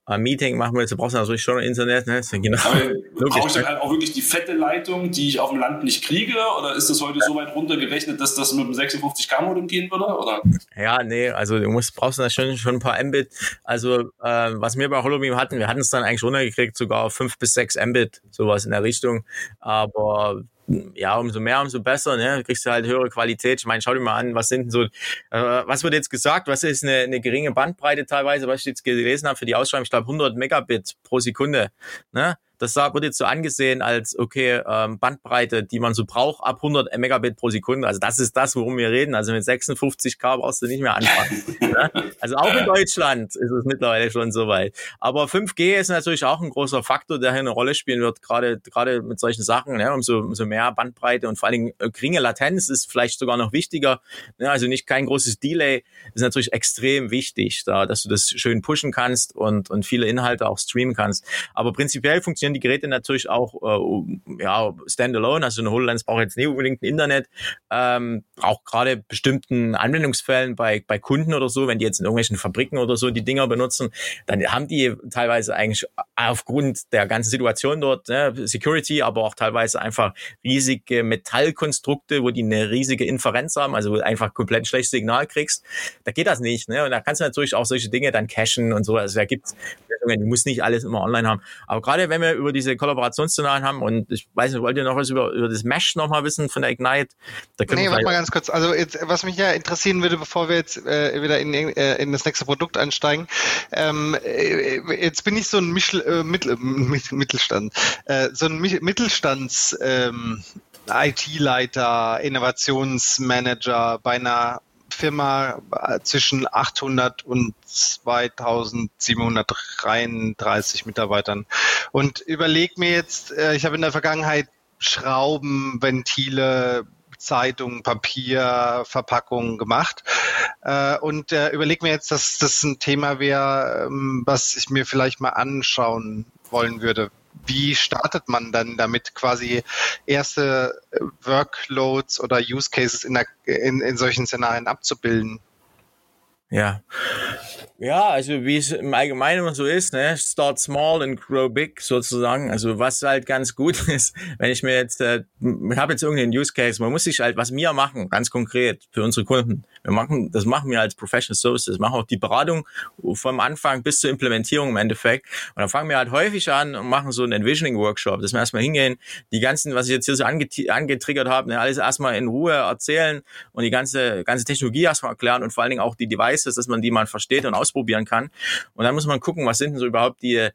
ein Meeting machen willst, du brauchst natürlich schon Internet. Ne? Genau. Brauche ich dann halt auch wirklich die fette Leitung, die ich auf dem Land nicht kriege? Oder ist das heute so weit runtergerechnet, dass das mit einem 56K-Modem gehen würde? Oder? Ja, nee, also du musst, brauchst da schon, schon ein paar Mbit. Also äh, was wir bei HoloBeam hatten, wir hatten es dann eigentlich runtergekriegt, sogar auf 5 bis 6 Mbit, sowas in der Richtung. Aber ja, umso mehr, umso besser, ne? kriegst du halt höhere Qualität. Ich meine, schau dir mal an, was sind denn so, äh, was wird jetzt gesagt, was ist eine, eine geringe Bandbreite teilweise, was ich jetzt gelesen habe für die Ausschreibung, ich glaube 100 Megabit pro Sekunde, ne? Das wird jetzt so angesehen als, okay, ähm, Bandbreite, die man so braucht, ab 100 Megabit pro Sekunde. Also das ist das, worum wir reden. Also mit 56K brauchst du nicht mehr anfangen. ne? Also auch in Deutschland ist es mittlerweile schon soweit. Aber 5G ist natürlich auch ein großer Faktor, der hier eine Rolle spielen wird, gerade gerade mit solchen Sachen. Ne? Umso, umso mehr Bandbreite und vor allen Dingen äh, geringe Latenz ist vielleicht sogar noch wichtiger. Ne? Also nicht kein großes Delay ist natürlich extrem wichtig, da, dass du das schön pushen kannst und, und viele Inhalte auch streamen kannst. Aber prinzipiell funktioniert funktionieren die Geräte natürlich auch äh, ja, standalone. Also eine HoloLens braucht jetzt nicht unbedingt ein Internet. Ähm, auch gerade bestimmten Anwendungsfällen bei, bei Kunden oder so, wenn die jetzt in irgendwelchen Fabriken oder so die Dinger benutzen, dann haben die teilweise eigentlich aufgrund der ganzen Situation dort, ne, Security, aber auch teilweise einfach riesige Metallkonstrukte, wo die eine riesige Inferenz haben, also wo du einfach komplett schlechtes Signal kriegst. Da geht das nicht. Ne? Und da kannst du natürlich auch solche Dinge dann cachen und so. Also da gibt's du musst nicht alles immer online haben. Aber gerade wenn wir über diese Kollaborationsszenarien haben und ich weiß nicht, wollt ihr noch was über, über das Mesh nochmal wissen von der Ignite? Da nee, warte mal ganz kurz. Also jetzt, was mich ja interessieren würde, bevor wir jetzt äh, wieder in, äh, in das nächste Produkt einsteigen, ähm, äh, jetzt bin ich so ein Michel, äh, Mittel, Mittelstand, äh, so ein Mittelstands ähm, IT-Leiter, Innovationsmanager bei einer Firma äh, zwischen 800 und 2733 Mitarbeitern. Und überlege mir jetzt, äh, ich habe in der Vergangenheit Schrauben, Ventile, Zeitungen, Papier, Verpackungen gemacht. Äh, und überlege mir jetzt, dass das ein Thema wäre, ähm, was ich mir vielleicht mal anschauen wollen würde wie startet man dann damit quasi erste äh, Workloads oder Use Cases in, der, in, in solchen Szenarien abzubilden? Ja. Ja, also wie es im Allgemeinen immer so ist, ne, start small and grow big sozusagen. Also was halt ganz gut ist, wenn ich mir jetzt, äh, ich habe jetzt irgendeinen Use Case, man muss sich halt, was wir machen, ganz konkret für unsere Kunden, wir machen, das machen wir als Professional Services, machen auch die Beratung vom Anfang bis zur Implementierung im Endeffekt. Und dann fangen wir halt häufig an und machen so einen Envisioning Workshop, dass wir erstmal hingehen, die ganzen, was ich jetzt hier so angetriggert habe, ne, alles erstmal in Ruhe erzählen und die ganze, ganze Technologie erstmal erklären und vor allen Dingen auch die Devices, dass man die mal versteht und ausprobieren kann. Und dann muss man gucken, was sind denn so überhaupt die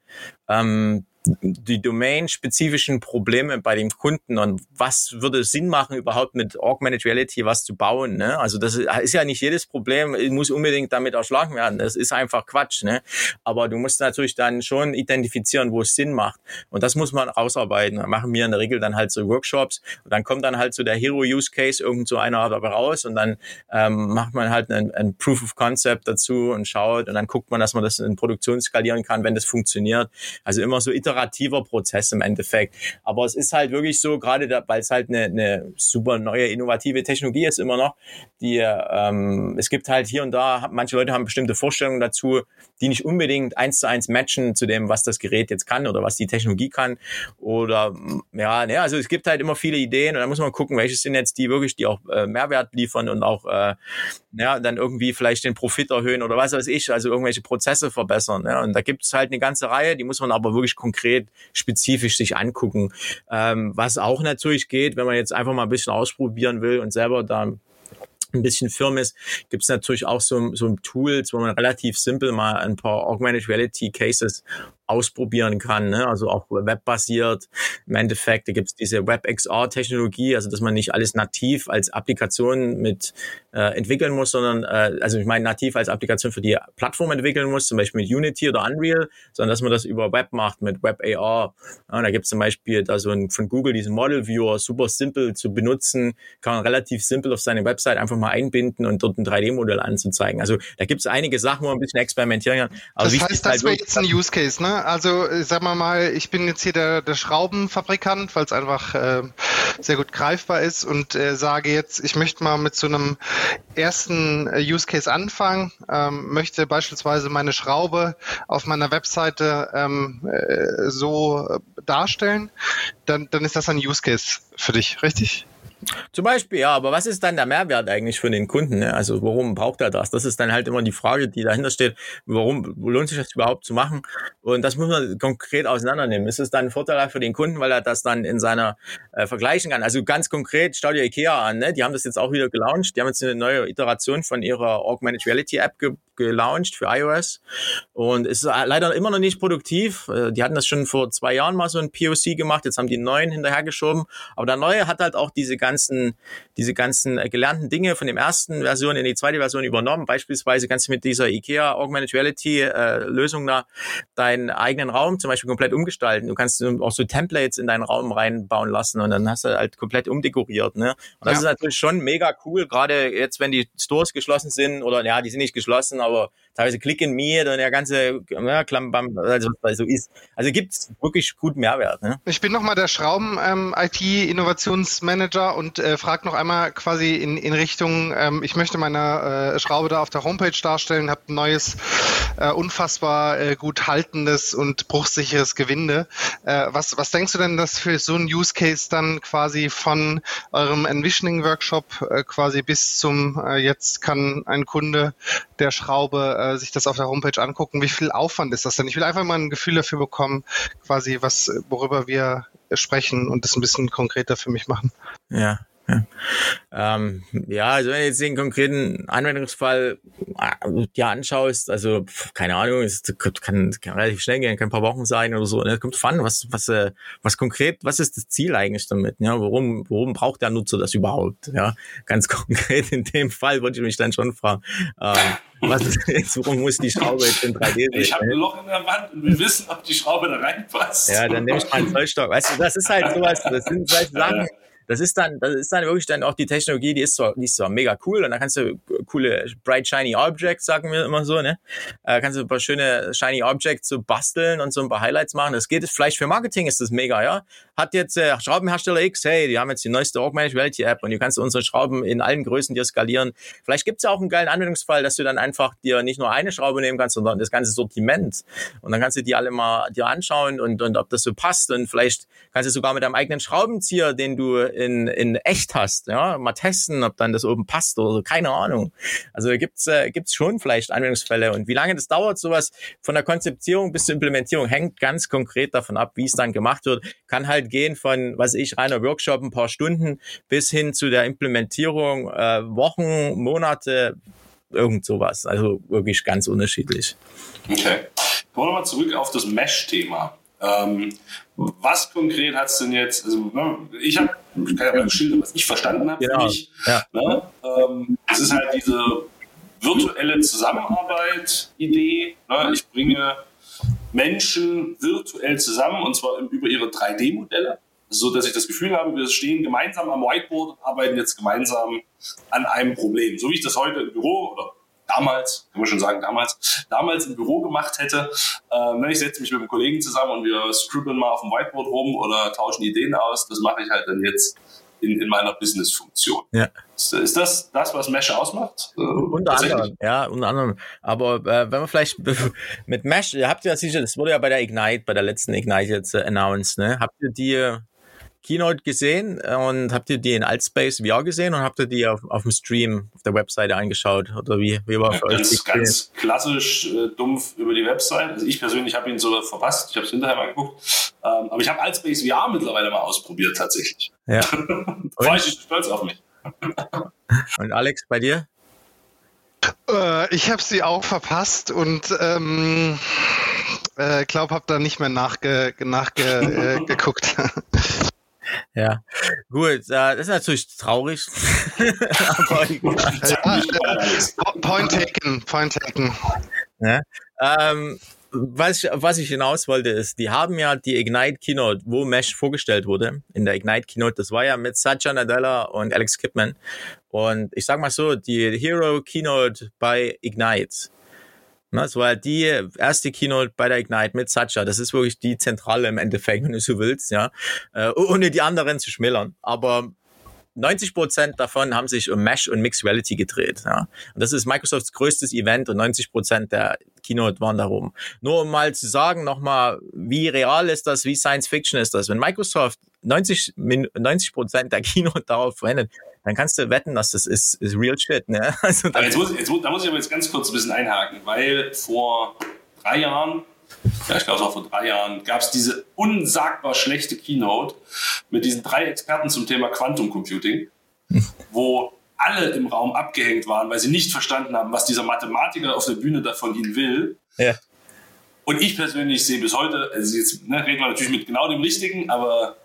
ähm, die domain-spezifischen Probleme bei dem Kunden und was würde Sinn machen, überhaupt mit Augmented Reality was zu bauen. Ne? Also das ist ja nicht jedes Problem, muss unbedingt damit erschlagen werden. Das ist einfach Quatsch. Ne? Aber du musst natürlich dann schon identifizieren, wo es Sinn macht. Und das muss man ausarbeiten. Da machen wir in der Regel dann halt so Workshops und dann kommt dann halt so der Hero-Use-Case irgend so einer dabei raus und dann ähm, macht man halt ein, ein Proof of Concept dazu und schaut und dann guckt man, dass man das in Produktion skalieren kann, wenn das funktioniert. Also immer so iterativ iterativer Prozess im Endeffekt. Aber es ist halt wirklich so, gerade weil es halt eine, eine super neue, innovative Technologie ist immer noch, die ähm, es gibt halt hier und da, manche Leute haben bestimmte Vorstellungen dazu, die nicht unbedingt eins zu eins matchen zu dem, was das Gerät jetzt kann oder was die Technologie kann. Oder ja, ne, also es gibt halt immer viele Ideen und da muss man gucken, welche sind jetzt die wirklich, die auch äh, Mehrwert liefern und auch äh, ja, dann irgendwie vielleicht den Profit erhöhen oder was weiß ich, also irgendwelche Prozesse verbessern. Ja. Und da gibt es halt eine ganze Reihe, die muss man aber wirklich konkret, spezifisch sich angucken. Ähm, was auch natürlich geht, wenn man jetzt einfach mal ein bisschen ausprobieren will und selber da ein bisschen firm ist, gibt es natürlich auch so, so Tools, wo man relativ simpel mal ein paar Augmented Reality Cases ausprobieren kann. Ne? Also auch webbasiert. Im Endeffekt, gibt es diese WebXR-Technologie, also dass man nicht alles nativ als Applikation mit äh, entwickeln muss, sondern äh, also ich meine nativ als Applikation für die Plattform entwickeln muss, zum Beispiel mit Unity oder Unreal, sondern dass man das über Web macht mit WebAR. Ja, da gibt es zum Beispiel da so ein, von Google diesen Model Viewer, super simpel zu benutzen, kann man relativ simpel auf seine Website einfach mal einbinden und dort ein 3D-Modell anzuzeigen. Also da gibt es einige Sachen, wo man ein bisschen experimentieren kann. Das heißt, das halt wäre jetzt ein Use Case, ne? Also sag mal mal, ich bin jetzt hier der, der Schraubenfabrikant, weil es einfach äh, sehr gut greifbar ist und äh, sage jetzt, ich möchte mal mit so einem ersten äh, Use Case anfangen, ähm, möchte beispielsweise meine Schraube auf meiner Webseite ähm, äh, so äh, darstellen, dann, dann ist das ein Use Case für dich, richtig? Zum Beispiel, ja, aber was ist dann der Mehrwert eigentlich für den Kunden? Ne? Also warum braucht er das? Das ist dann halt immer die Frage, die dahinter steht. Warum lohnt sich das überhaupt zu machen? Und das muss man konkret auseinandernehmen. Ist es dann ein Vorteil für den Kunden, weil er das dann in seiner äh, vergleichen kann? Also ganz konkret, schau dir Ikea an, ne? Die haben das jetzt auch wieder gelauncht. Die haben jetzt eine neue Iteration von ihrer Augmented Reality App ge gelauncht für iOS und ist leider immer noch nicht produktiv. Äh, die hatten das schon vor zwei Jahren mal so ein POC gemacht. Jetzt haben die einen neuen hinterhergeschoben. Aber der neue hat halt auch diese ganzen, diese ganzen äh, gelernten Dinge von dem ersten Version in die zweite Version übernommen. Beispielsweise kannst du mit dieser IKEA Augmented Reality äh, Lösung da deinen eigenen Raum zum Beispiel komplett umgestalten. Du kannst auch so Templates in deinen Raum reinbauen lassen und dann hast du halt komplett umdekoriert. Ne? Und das ja. ist natürlich schon mega cool, gerade jetzt, wenn die Stores geschlossen sind oder ja, die sind nicht geschlossen, aber teilweise Click in Me und der ganze ja, Klambam, also was so ist. Also gibt's wirklich gut Mehrwert. Ne? Ich bin nochmal der Schrauben-IT-Innovationsmanager ähm, und äh, frage noch einmal quasi in, in Richtung, ähm, ich möchte meine äh, Schraube da auf der Homepage darstellen, habe ein neues, äh, unfassbar äh, gut haltendes und bruchsicheres Gewinde. Äh, was, was denkst du denn, dass für so ein Use Case dann quasi von eurem Envisioning-Workshop äh, quasi bis zum äh, jetzt kann ein Kunde der Schraube äh, sich das auf der Homepage angucken, wie viel Aufwand ist das denn? Ich will einfach mal ein Gefühl dafür bekommen, quasi was, worüber wir sprechen und das ein bisschen konkreter für mich machen. Ja. Ja. Ähm, ja, also wenn du jetzt den konkreten Anwendungsfall äh, dir anschaust, also keine Ahnung, es kann, kann relativ schnell gehen, kann ein paar Wochen sein oder so. Ne? Kommt fun, was, was, äh, was konkret, was ist das Ziel eigentlich damit? Ja, warum, warum braucht der Nutzer das überhaupt? Ja, ganz konkret in dem Fall würde ich mich dann schon fragen. Ähm, was ist jetzt, warum muss die Schraube jetzt in 3D sehen? Ich habe ein Loch in der Wand und wir wissen, ob die Schraube da reinpasst. Ja, dann nehme ich mal einen Zollstock. Weißt du, das ist halt sowas, das sind solche Sachen, das ist dann, das ist dann wirklich dann auch die Technologie, die ist zwar, die ist zwar mega cool und da kannst du coole bright shiny Objects, sagen wir immer so, ne? Äh, kannst du ein paar schöne shiny Objects so basteln und so ein paar Highlights machen. Das geht vielleicht für Marketing ist das mega, ja. Hat jetzt äh, Schraubenhersteller X, hey, die haben jetzt die neueste Augmented Reality App und du kannst unsere Schrauben in allen Größen dir skalieren. Vielleicht gibt's ja auch einen geilen Anwendungsfall, dass du dann einfach dir nicht nur eine Schraube nehmen kannst, sondern das ganze Sortiment. Und dann kannst du die alle mal dir anschauen und, und ob das so passt. Und vielleicht kannst du sogar mit deinem eigenen Schraubenzieher, den du in, in echt hast, ja, mal testen, ob dann das oben passt oder so, keine Ahnung. Also gibt's äh, gibt's schon vielleicht Anwendungsfälle und wie lange das dauert, sowas von der Konzeption bis zur Implementierung hängt ganz konkret davon ab, wie es dann gemacht wird. Kann halt gehen von, was ich, reiner Workshop, ein paar Stunden bis hin zu der Implementierung äh, Wochen, Monate, irgend sowas. Also wirklich ganz unterschiedlich. Okay. Kommen wir mal zurück auf das Mesh-Thema. Ähm, was konkret hat es denn jetzt, also ne, ich habe, ich kann ja mal schildern, was ich verstanden habe genau. Ja. Ne, ähm, es ist halt diese virtuelle Zusammenarbeit-Idee. Ne, ich bringe Menschen virtuell zusammen und zwar über ihre 3D-Modelle, so dass ich das Gefühl habe, wir stehen gemeinsam am Whiteboard und arbeiten jetzt gemeinsam an einem Problem. So wie ich das heute im Büro oder damals, kann man schon sagen, damals, damals im Büro gemacht hätte. Ähm, ich setze mich mit einem Kollegen zusammen und wir scribbeln mal auf dem Whiteboard rum oder tauschen Ideen aus. Das mache ich halt dann jetzt in, in meiner Business-Funktion. Ja. Ist, ist, das das, was Mesh ausmacht? Äh, unter anderem, ja, unter anderem. Aber äh, wenn man vielleicht mit Mesh, ihr habt ja sicher, das wurde ja bei der Ignite, bei der letzten Ignite jetzt äh, announced, ne? Habt ihr die Keynote gesehen und habt ihr die in Altspace VR gesehen und habt ihr die auf, auf dem Stream auf der Webseite angeschaut? Oder wie, wie war für ja, euch? Ganz, ganz klassisch äh, dumpf über die Website. Also ich persönlich habe ihn so verpasst. Ich habe es hinterher mal geguckt. Ähm, aber ich habe Altspace VR mittlerweile mal ausprobiert tatsächlich. Ja. War ich stolz auf mich. und Alex, bei dir? Äh, ich habe sie auch verpasst und ähm, äh, glaube, habe da nicht mehr nachgeguckt. Nachge, äh, Ja, gut, äh, das ist natürlich traurig. point taken, point taken. Ja, ähm, was, ich, was ich hinaus wollte, ist, die haben ja die Ignite Keynote, wo Mesh vorgestellt wurde, in der Ignite Keynote, das war ja mit Satya Nadella und Alex Kipman. Und ich sag mal so, die Hero Keynote bei Ignite Ne, das war die erste Keynote bei der Ignite mit Satya. Das ist wirklich die Zentrale im Endeffekt, wenn du so willst, ja. Äh, ohne die anderen zu schmälern. Aber 90 Prozent davon haben sich um Mesh und Mixed Reality gedreht. Ja. Und das ist Microsofts größtes Event und 90 Prozent der Keynote waren darum. Nur um mal zu sagen nochmal, wie real ist das, wie Science Fiction ist das? Wenn Microsoft 90 Prozent der Keynote darauf verwendet, dann kannst du wetten, dass das ist, ist real shit. Ne? Also jetzt muss, jetzt, da muss ich aber jetzt ganz kurz ein bisschen einhaken, weil vor drei Jahren ja, ich glaube, es war vor drei Jahren, gab es diese unsagbar schlechte Keynote mit diesen drei Experten zum Thema Quantum Computing, wo alle im Raum abgehängt waren, weil sie nicht verstanden haben, was dieser Mathematiker auf der Bühne da von ihnen will. Ja. Und ich persönlich sehe bis heute, also jetzt ne, reden wir natürlich mit genau dem Richtigen, aber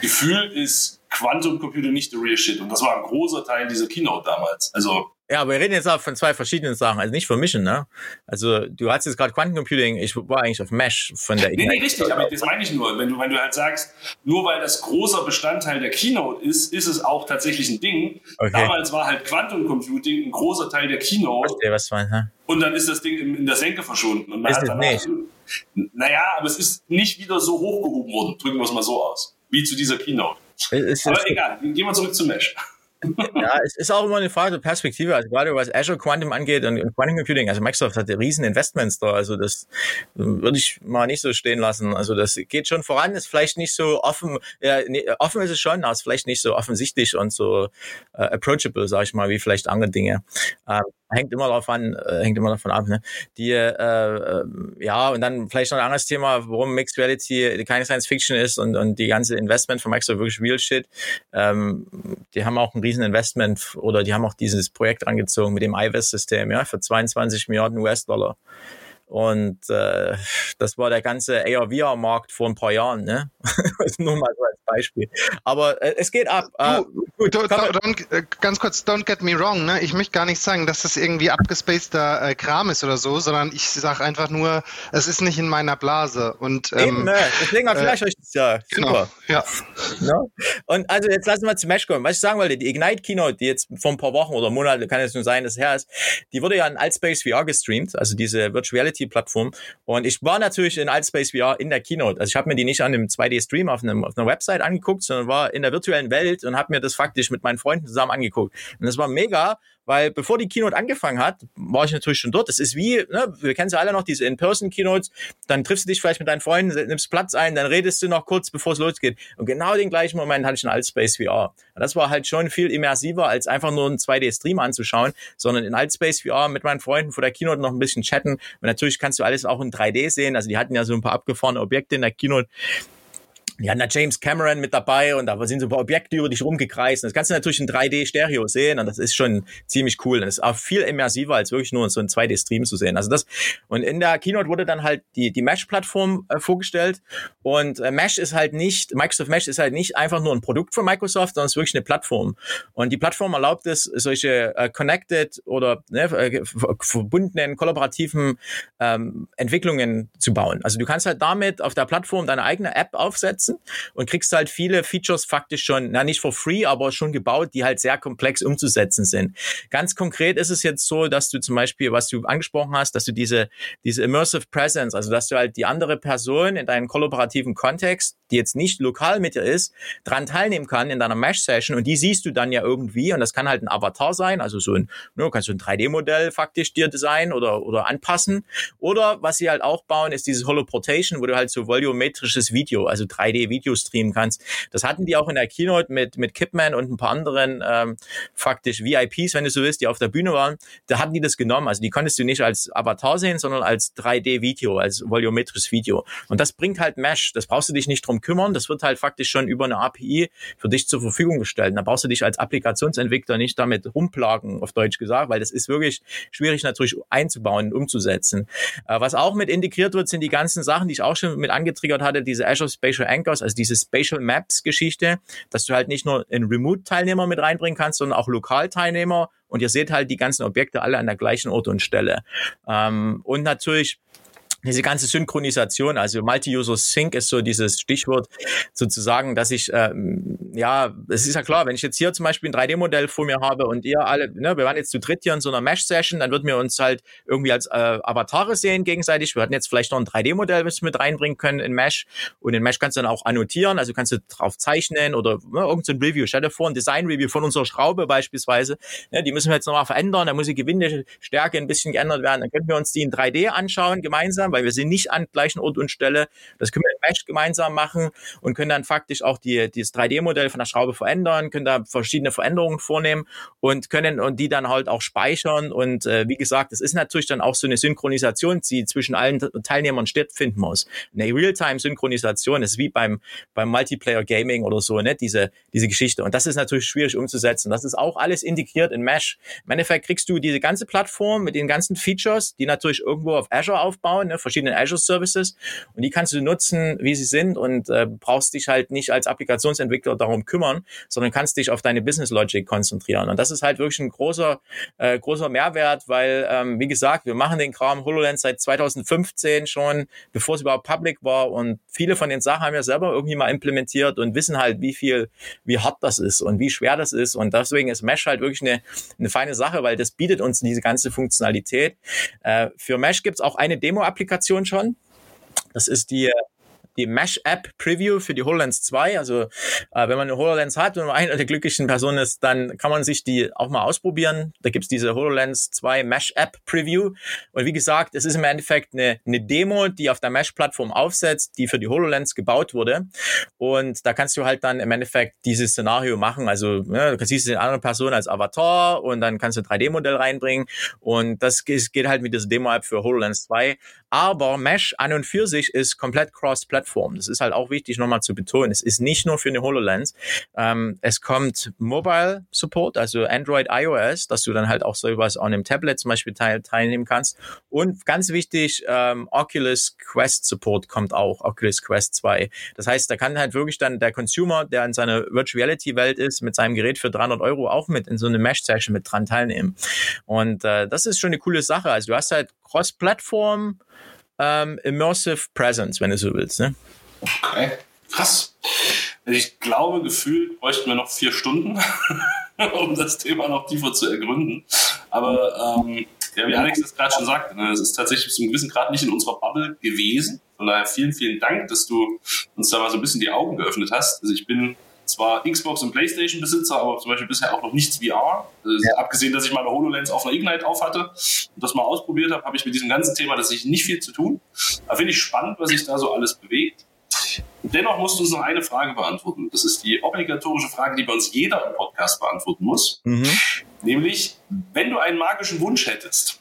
Gefühl ist Quantum Computing nicht the real shit. Und das war ein großer Teil dieser Keynote damals. Also ja, aber wir reden jetzt auch von zwei verschiedenen Sachen, also nicht vermischen, ne? Also du hast jetzt gerade Quantencomputing, ich war eigentlich auf Mesh von der Nee, nee, richtig, aber das meine ich nur. Wenn du, wenn du halt sagst, nur weil das großer Bestandteil der Keynote ist, ist es auch tatsächlich ein Ding. Okay. Damals war halt Quantum Computing ein großer Teil der Keynote. Verstehe, was meinst, ne? Und dann ist das Ding in, in der Senke verschwunden. Und man ist hat danach, nicht. Naja, aber es ist nicht wieder so hochgehoben worden, drücken wir es mal so aus, wie zu dieser Keynote. Ist, aber egal, gehen wir zurück zu Mesh ja, es ist auch immer eine Frage der Perspektive, also gerade was Azure Quantum angeht und, und Quantum Computing, also Microsoft hat riesen Investments da, also das würde ich mal nicht so stehen lassen. Also das geht schon voran, ist vielleicht nicht so offen, ja, nee, offen ist es schon, aber ist vielleicht nicht so offensichtlich und so äh, approachable, sag ich mal, wie vielleicht andere Dinge. Ähm, hängt immer davon, äh, hängt immer davon ab, ne? Die, äh, äh, ja, und dann vielleicht noch ein anderes Thema, warum Mixed Reality keine Science Fiction ist und, und die ganze Investment von Microsoft wirklich real shit. Ähm, die haben auch ein riesen Investment oder die haben auch dieses Projekt angezogen mit dem IVES-System, ja, für 22 Milliarden US-Dollar. Und äh, das war der ganze AR-VR-Markt vor ein paar Jahren, ne? Nur mal so als Beispiel. Aber äh, es geht ab. Äh, gut, don't, don't, äh, ganz kurz, don't get me wrong, ne? Ich möchte gar nicht sagen, dass das irgendwie abgespaceder äh, Kram ist oder so, sondern ich sage einfach nur, es ist nicht in meiner Blase. Und, ähm, Eben, ne? Deswegen erkläre ich das ja. Genau, Super. ja. No? Und also jetzt lassen wir zu Mesh kommen. Was ich sagen wollte, die Ignite Keynote, die jetzt vor ein paar Wochen oder Monaten, kann es nur sein, dass her ist, die wurde ja in Altspace VR gestreamt, also diese Virtuality Reality-Plattform. Und ich war natürlich in Altspace VR in der Keynote. Also ich habe mir die nicht an einem 2D-Stream auf, auf einer Website angeguckt, sondern war in der virtuellen Welt und habe mir das faktisch mit meinen Freunden zusammen angeguckt. Und das war mega, weil bevor die Keynote angefangen hat, war ich natürlich schon dort. Das ist wie, ne, wir kennen sie alle noch, diese In-Person-Keynotes. Dann triffst du dich vielleicht mit deinen Freunden, nimmst Platz ein, dann redest du noch kurz, bevor es losgeht. Und genau den gleichen Moment hatte ich in Altspace VR. Und das war halt schon viel immersiver, als einfach nur einen 2D-Stream anzuschauen, sondern in Altspace VR mit meinen Freunden vor der Keynote noch ein bisschen chatten. Und natürlich kannst du alles auch in 3D sehen. Also die hatten ja so ein paar abgefahrene Objekte in der Keynote hatten da James Cameron mit dabei und da sind so ein paar Objekte über dich rumgekreist. Und das kannst du natürlich in 3D-Stereo sehen und das ist schon ziemlich cool. Und das ist auch viel immersiver, als wirklich nur so ein 2D-Stream zu sehen. Also das, und in der Keynote wurde dann halt die, die Mesh-Plattform äh, vorgestellt und äh, Mesh ist halt nicht, Microsoft Mesh ist halt nicht einfach nur ein Produkt von Microsoft, sondern es ist wirklich eine Plattform. Und die Plattform erlaubt es, solche äh, connected oder ne, äh, verbundenen, kollaborativen ähm, Entwicklungen zu bauen. Also du kannst halt damit auf der Plattform deine eigene App aufsetzen nutzen und kriegst halt viele Features faktisch schon, na nicht for free, aber schon gebaut, die halt sehr komplex umzusetzen sind. Ganz konkret ist es jetzt so, dass du zum Beispiel, was du angesprochen hast, dass du diese, diese Immersive Presence, also dass du halt die andere Person in deinem kollaborativen Kontext, die jetzt nicht lokal mit dir ist, dran teilnehmen kann in deiner Mesh-Session und die siehst du dann ja irgendwie und das kann halt ein Avatar sein, also so ein, ne, kannst du ein 3D-Modell faktisch dir designen oder, oder anpassen. Oder was sie halt auch bauen, ist dieses Holoportation, wo du halt so volumetrisches Video, also 3D 3D-Video streamen kannst. Das hatten die auch in der Keynote mit, mit Kipman und ein paar anderen ähm, faktisch VIPs, wenn du so willst, die auf der Bühne waren. Da hatten die das genommen. Also die konntest du nicht als Avatar sehen, sondern als 3D-Video, als volumetrisches Video. Und das bringt halt Mesh. Das brauchst du dich nicht drum kümmern. Das wird halt faktisch schon über eine API für dich zur Verfügung gestellt. Da brauchst du dich als Applikationsentwickler nicht damit rumplagen, auf Deutsch gesagt, weil das ist wirklich schwierig natürlich einzubauen und umzusetzen. Äh, was auch mit integriert wird, sind die ganzen Sachen, die ich auch schon mit angetriggert hatte, diese Azure Spatial Anchor Anchors, also diese Spatial Maps Geschichte, dass du halt nicht nur einen Remote-Teilnehmer mit reinbringen kannst, sondern auch Lokal-Teilnehmer und ihr seht halt die ganzen Objekte alle an der gleichen Ort und Stelle. Ähm, und natürlich diese ganze Synchronisation, also Multi-User Sync ist so dieses Stichwort sozusagen, dass ich, ähm, ja, es ist ja klar, wenn ich jetzt hier zum Beispiel ein 3D-Modell vor mir habe und ihr alle, ne, wir waren jetzt zu dritt hier in so einer Mesh-Session, dann würden wir uns halt irgendwie als äh, Avatare sehen gegenseitig. Wir hatten jetzt vielleicht noch ein 3D-Modell, was wir mit reinbringen können in Mesh und in Mesh kannst du dann auch annotieren, also kannst du drauf zeichnen oder ne, irgendein so Review. Stell dir vor, ein Design-Review von unserer Schraube beispielsweise, ne, die müssen wir jetzt nochmal verändern, da muss die Gewindestärke ein bisschen geändert werden, dann können wir uns die in 3D anschauen gemeinsam gemeinsam, weil wir sind nicht an gleichen Ort und Stelle. Das können wir in Mesh gemeinsam machen und können dann faktisch auch die, dieses 3D-Modell von der Schraube verändern, können da verschiedene Veränderungen vornehmen und können und die dann halt auch speichern. Und äh, wie gesagt, es ist natürlich dann auch so eine Synchronisation, die zwischen allen Teilnehmern stattfinden muss. Eine Realtime-Synchronisation ist wie beim, beim Multiplayer-Gaming oder so, ne? diese, diese Geschichte. Und das ist natürlich schwierig umzusetzen. Das ist auch alles integriert in Mesh. Im Endeffekt kriegst du diese ganze Plattform mit den ganzen Features, die natürlich irgendwo auf Azure aufbauen, ne? verschiedenen Azure Services und die kannst du nutzen, wie sie sind und äh, brauchst dich halt nicht als Applikationsentwickler darum kümmern, sondern kannst dich auf deine Business Logic konzentrieren. Und das ist halt wirklich ein großer, äh, großer Mehrwert, weil, ähm, wie gesagt, wir machen den Kram HoloLens seit 2015 schon, bevor es überhaupt public war und viele von den Sachen haben wir selber irgendwie mal implementiert und wissen halt, wie viel, wie hart das ist und wie schwer das ist und deswegen ist Mesh halt wirklich eine, eine feine Sache, weil das bietet uns diese ganze Funktionalität. Äh, für Mesh gibt's auch eine Demo-Applikation, Applikation schon. Das ist die die Mesh App Preview für die HoloLens 2. Also äh, wenn man eine HoloLens hat und eine der glücklichen Personen ist, dann kann man sich die auch mal ausprobieren. Da gibt's diese HoloLens 2 Mesh App Preview. Und wie gesagt, es ist im Endeffekt eine, eine Demo, die auf der Mesh-Plattform aufsetzt, die für die HoloLens gebaut wurde. Und da kannst du halt dann im Endeffekt dieses Szenario machen. Also ne, du siehst eine andere Person als Avatar und dann kannst du ein 3D-Modell reinbringen. Und das geht halt mit dieser Demo-App für HoloLens 2. Aber Mesh an und für sich ist komplett cross-Plattform. Das ist halt auch wichtig nochmal zu betonen. Es ist nicht nur für eine HoloLens. Ähm, es kommt Mobile Support, also Android, iOS, dass du dann halt auch so was an einem Tablet zum Beispiel teil, teilnehmen kannst. Und ganz wichtig, ähm, Oculus Quest Support kommt auch, Oculus Quest 2. Das heißt, da kann halt wirklich dann der Consumer, der in seiner Virtual Reality Welt ist, mit seinem Gerät für 300 Euro auch mit in so eine Mesh-Session mit dran teilnehmen. Und äh, das ist schon eine coole Sache. Also du hast halt Cross-Plattform, ähm, Immersive Presence, wenn du so willst. Ne? Okay, krass. Also ich glaube, gefühlt bräuchten wir noch vier Stunden, um das Thema noch tiefer zu ergründen. Aber ähm, ja, wie Alex das gerade schon sagte, ne, es ist tatsächlich zu einem gewissen Grad nicht in unserer Bubble gewesen. Von daher vielen, vielen Dank, dass du uns da mal so ein bisschen die Augen geöffnet hast. Also ich bin zwar Xbox und Playstation Besitzer, aber zum Beispiel bisher auch noch nichts VR. Also ja. Abgesehen, dass ich meine HoloLens auf einer Ignite auf hatte und das mal ausprobiert habe, habe ich mit diesem ganzen Thema tatsächlich nicht viel zu tun. Da finde ich spannend, was sich da so alles bewegt. Dennoch musst du uns noch eine Frage beantworten. Das ist die obligatorische Frage, die bei uns jeder im Podcast beantworten muss. Mhm. Nämlich, wenn du einen magischen Wunsch hättest,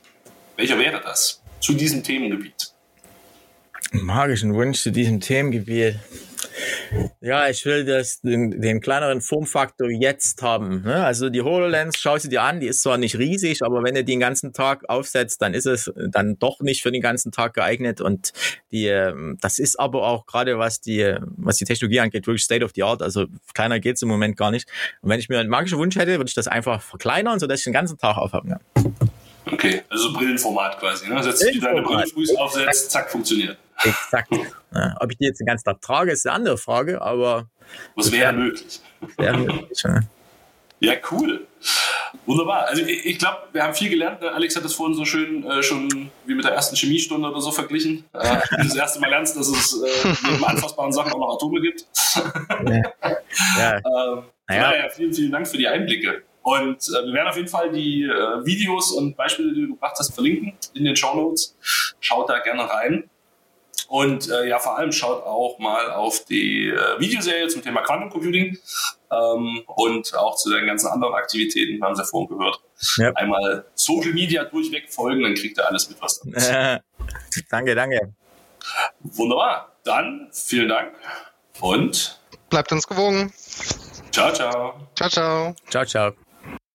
welcher wäre das zu diesem Themengebiet? Magischen Wunsch zu diesem Themengebiet. Ja, ich will das, den, den kleineren Formfaktor jetzt haben. Ne? Also die HoloLens, schau sie dir an, die ist zwar nicht riesig, aber wenn du die den ganzen Tag aufsetzt, dann ist es dann doch nicht für den ganzen Tag geeignet. Und die, ähm, das ist aber auch gerade was die, was die Technologie angeht, wirklich State of the Art. Also kleiner geht's im Moment gar nicht. Und wenn ich mir einen magischen Wunsch hätte, würde ich das einfach verkleinern, sodass ich den ganzen Tag aufhaben kann. Okay, also Brillenformat quasi. Ne? Setzt du deine Brillenfuß aufsetzt, zack, funktioniert. Exakt. Ja, ob ich die jetzt den ganzen Tag trage, ist eine andere Frage, aber. Was wäre möglich? Wäre möglich, ja. ja, cool. Wunderbar. Also ich, ich glaube, wir haben viel gelernt. Alex hat das vorhin so schön äh, schon wie mit der ersten Chemiestunde oder so verglichen. Äh, das erste Mal lernst, dass es äh, neben anfassbaren Sachen auch noch Atome gibt. ja. ja. ähm, naja. naja, vielen, vielen Dank für die Einblicke. Und äh, wir werden auf jeden Fall die äh, Videos und Beispiele, die du gebracht hast, verlinken in den Show Notes. Schaut da gerne rein. Und äh, ja, vor allem schaut auch mal auf die äh, Videoserie zum Thema Quantum Computing ähm, und auch zu den ganzen anderen Aktivitäten, wir haben es ja vorhin gehört. Ja. Einmal Social Media durchweg folgen, dann kriegt ihr alles mit, was da ist. Äh, danke, danke. Wunderbar. Dann vielen Dank und bleibt uns gewogen. Ciao, ciao. Ciao, ciao. Ciao, ciao.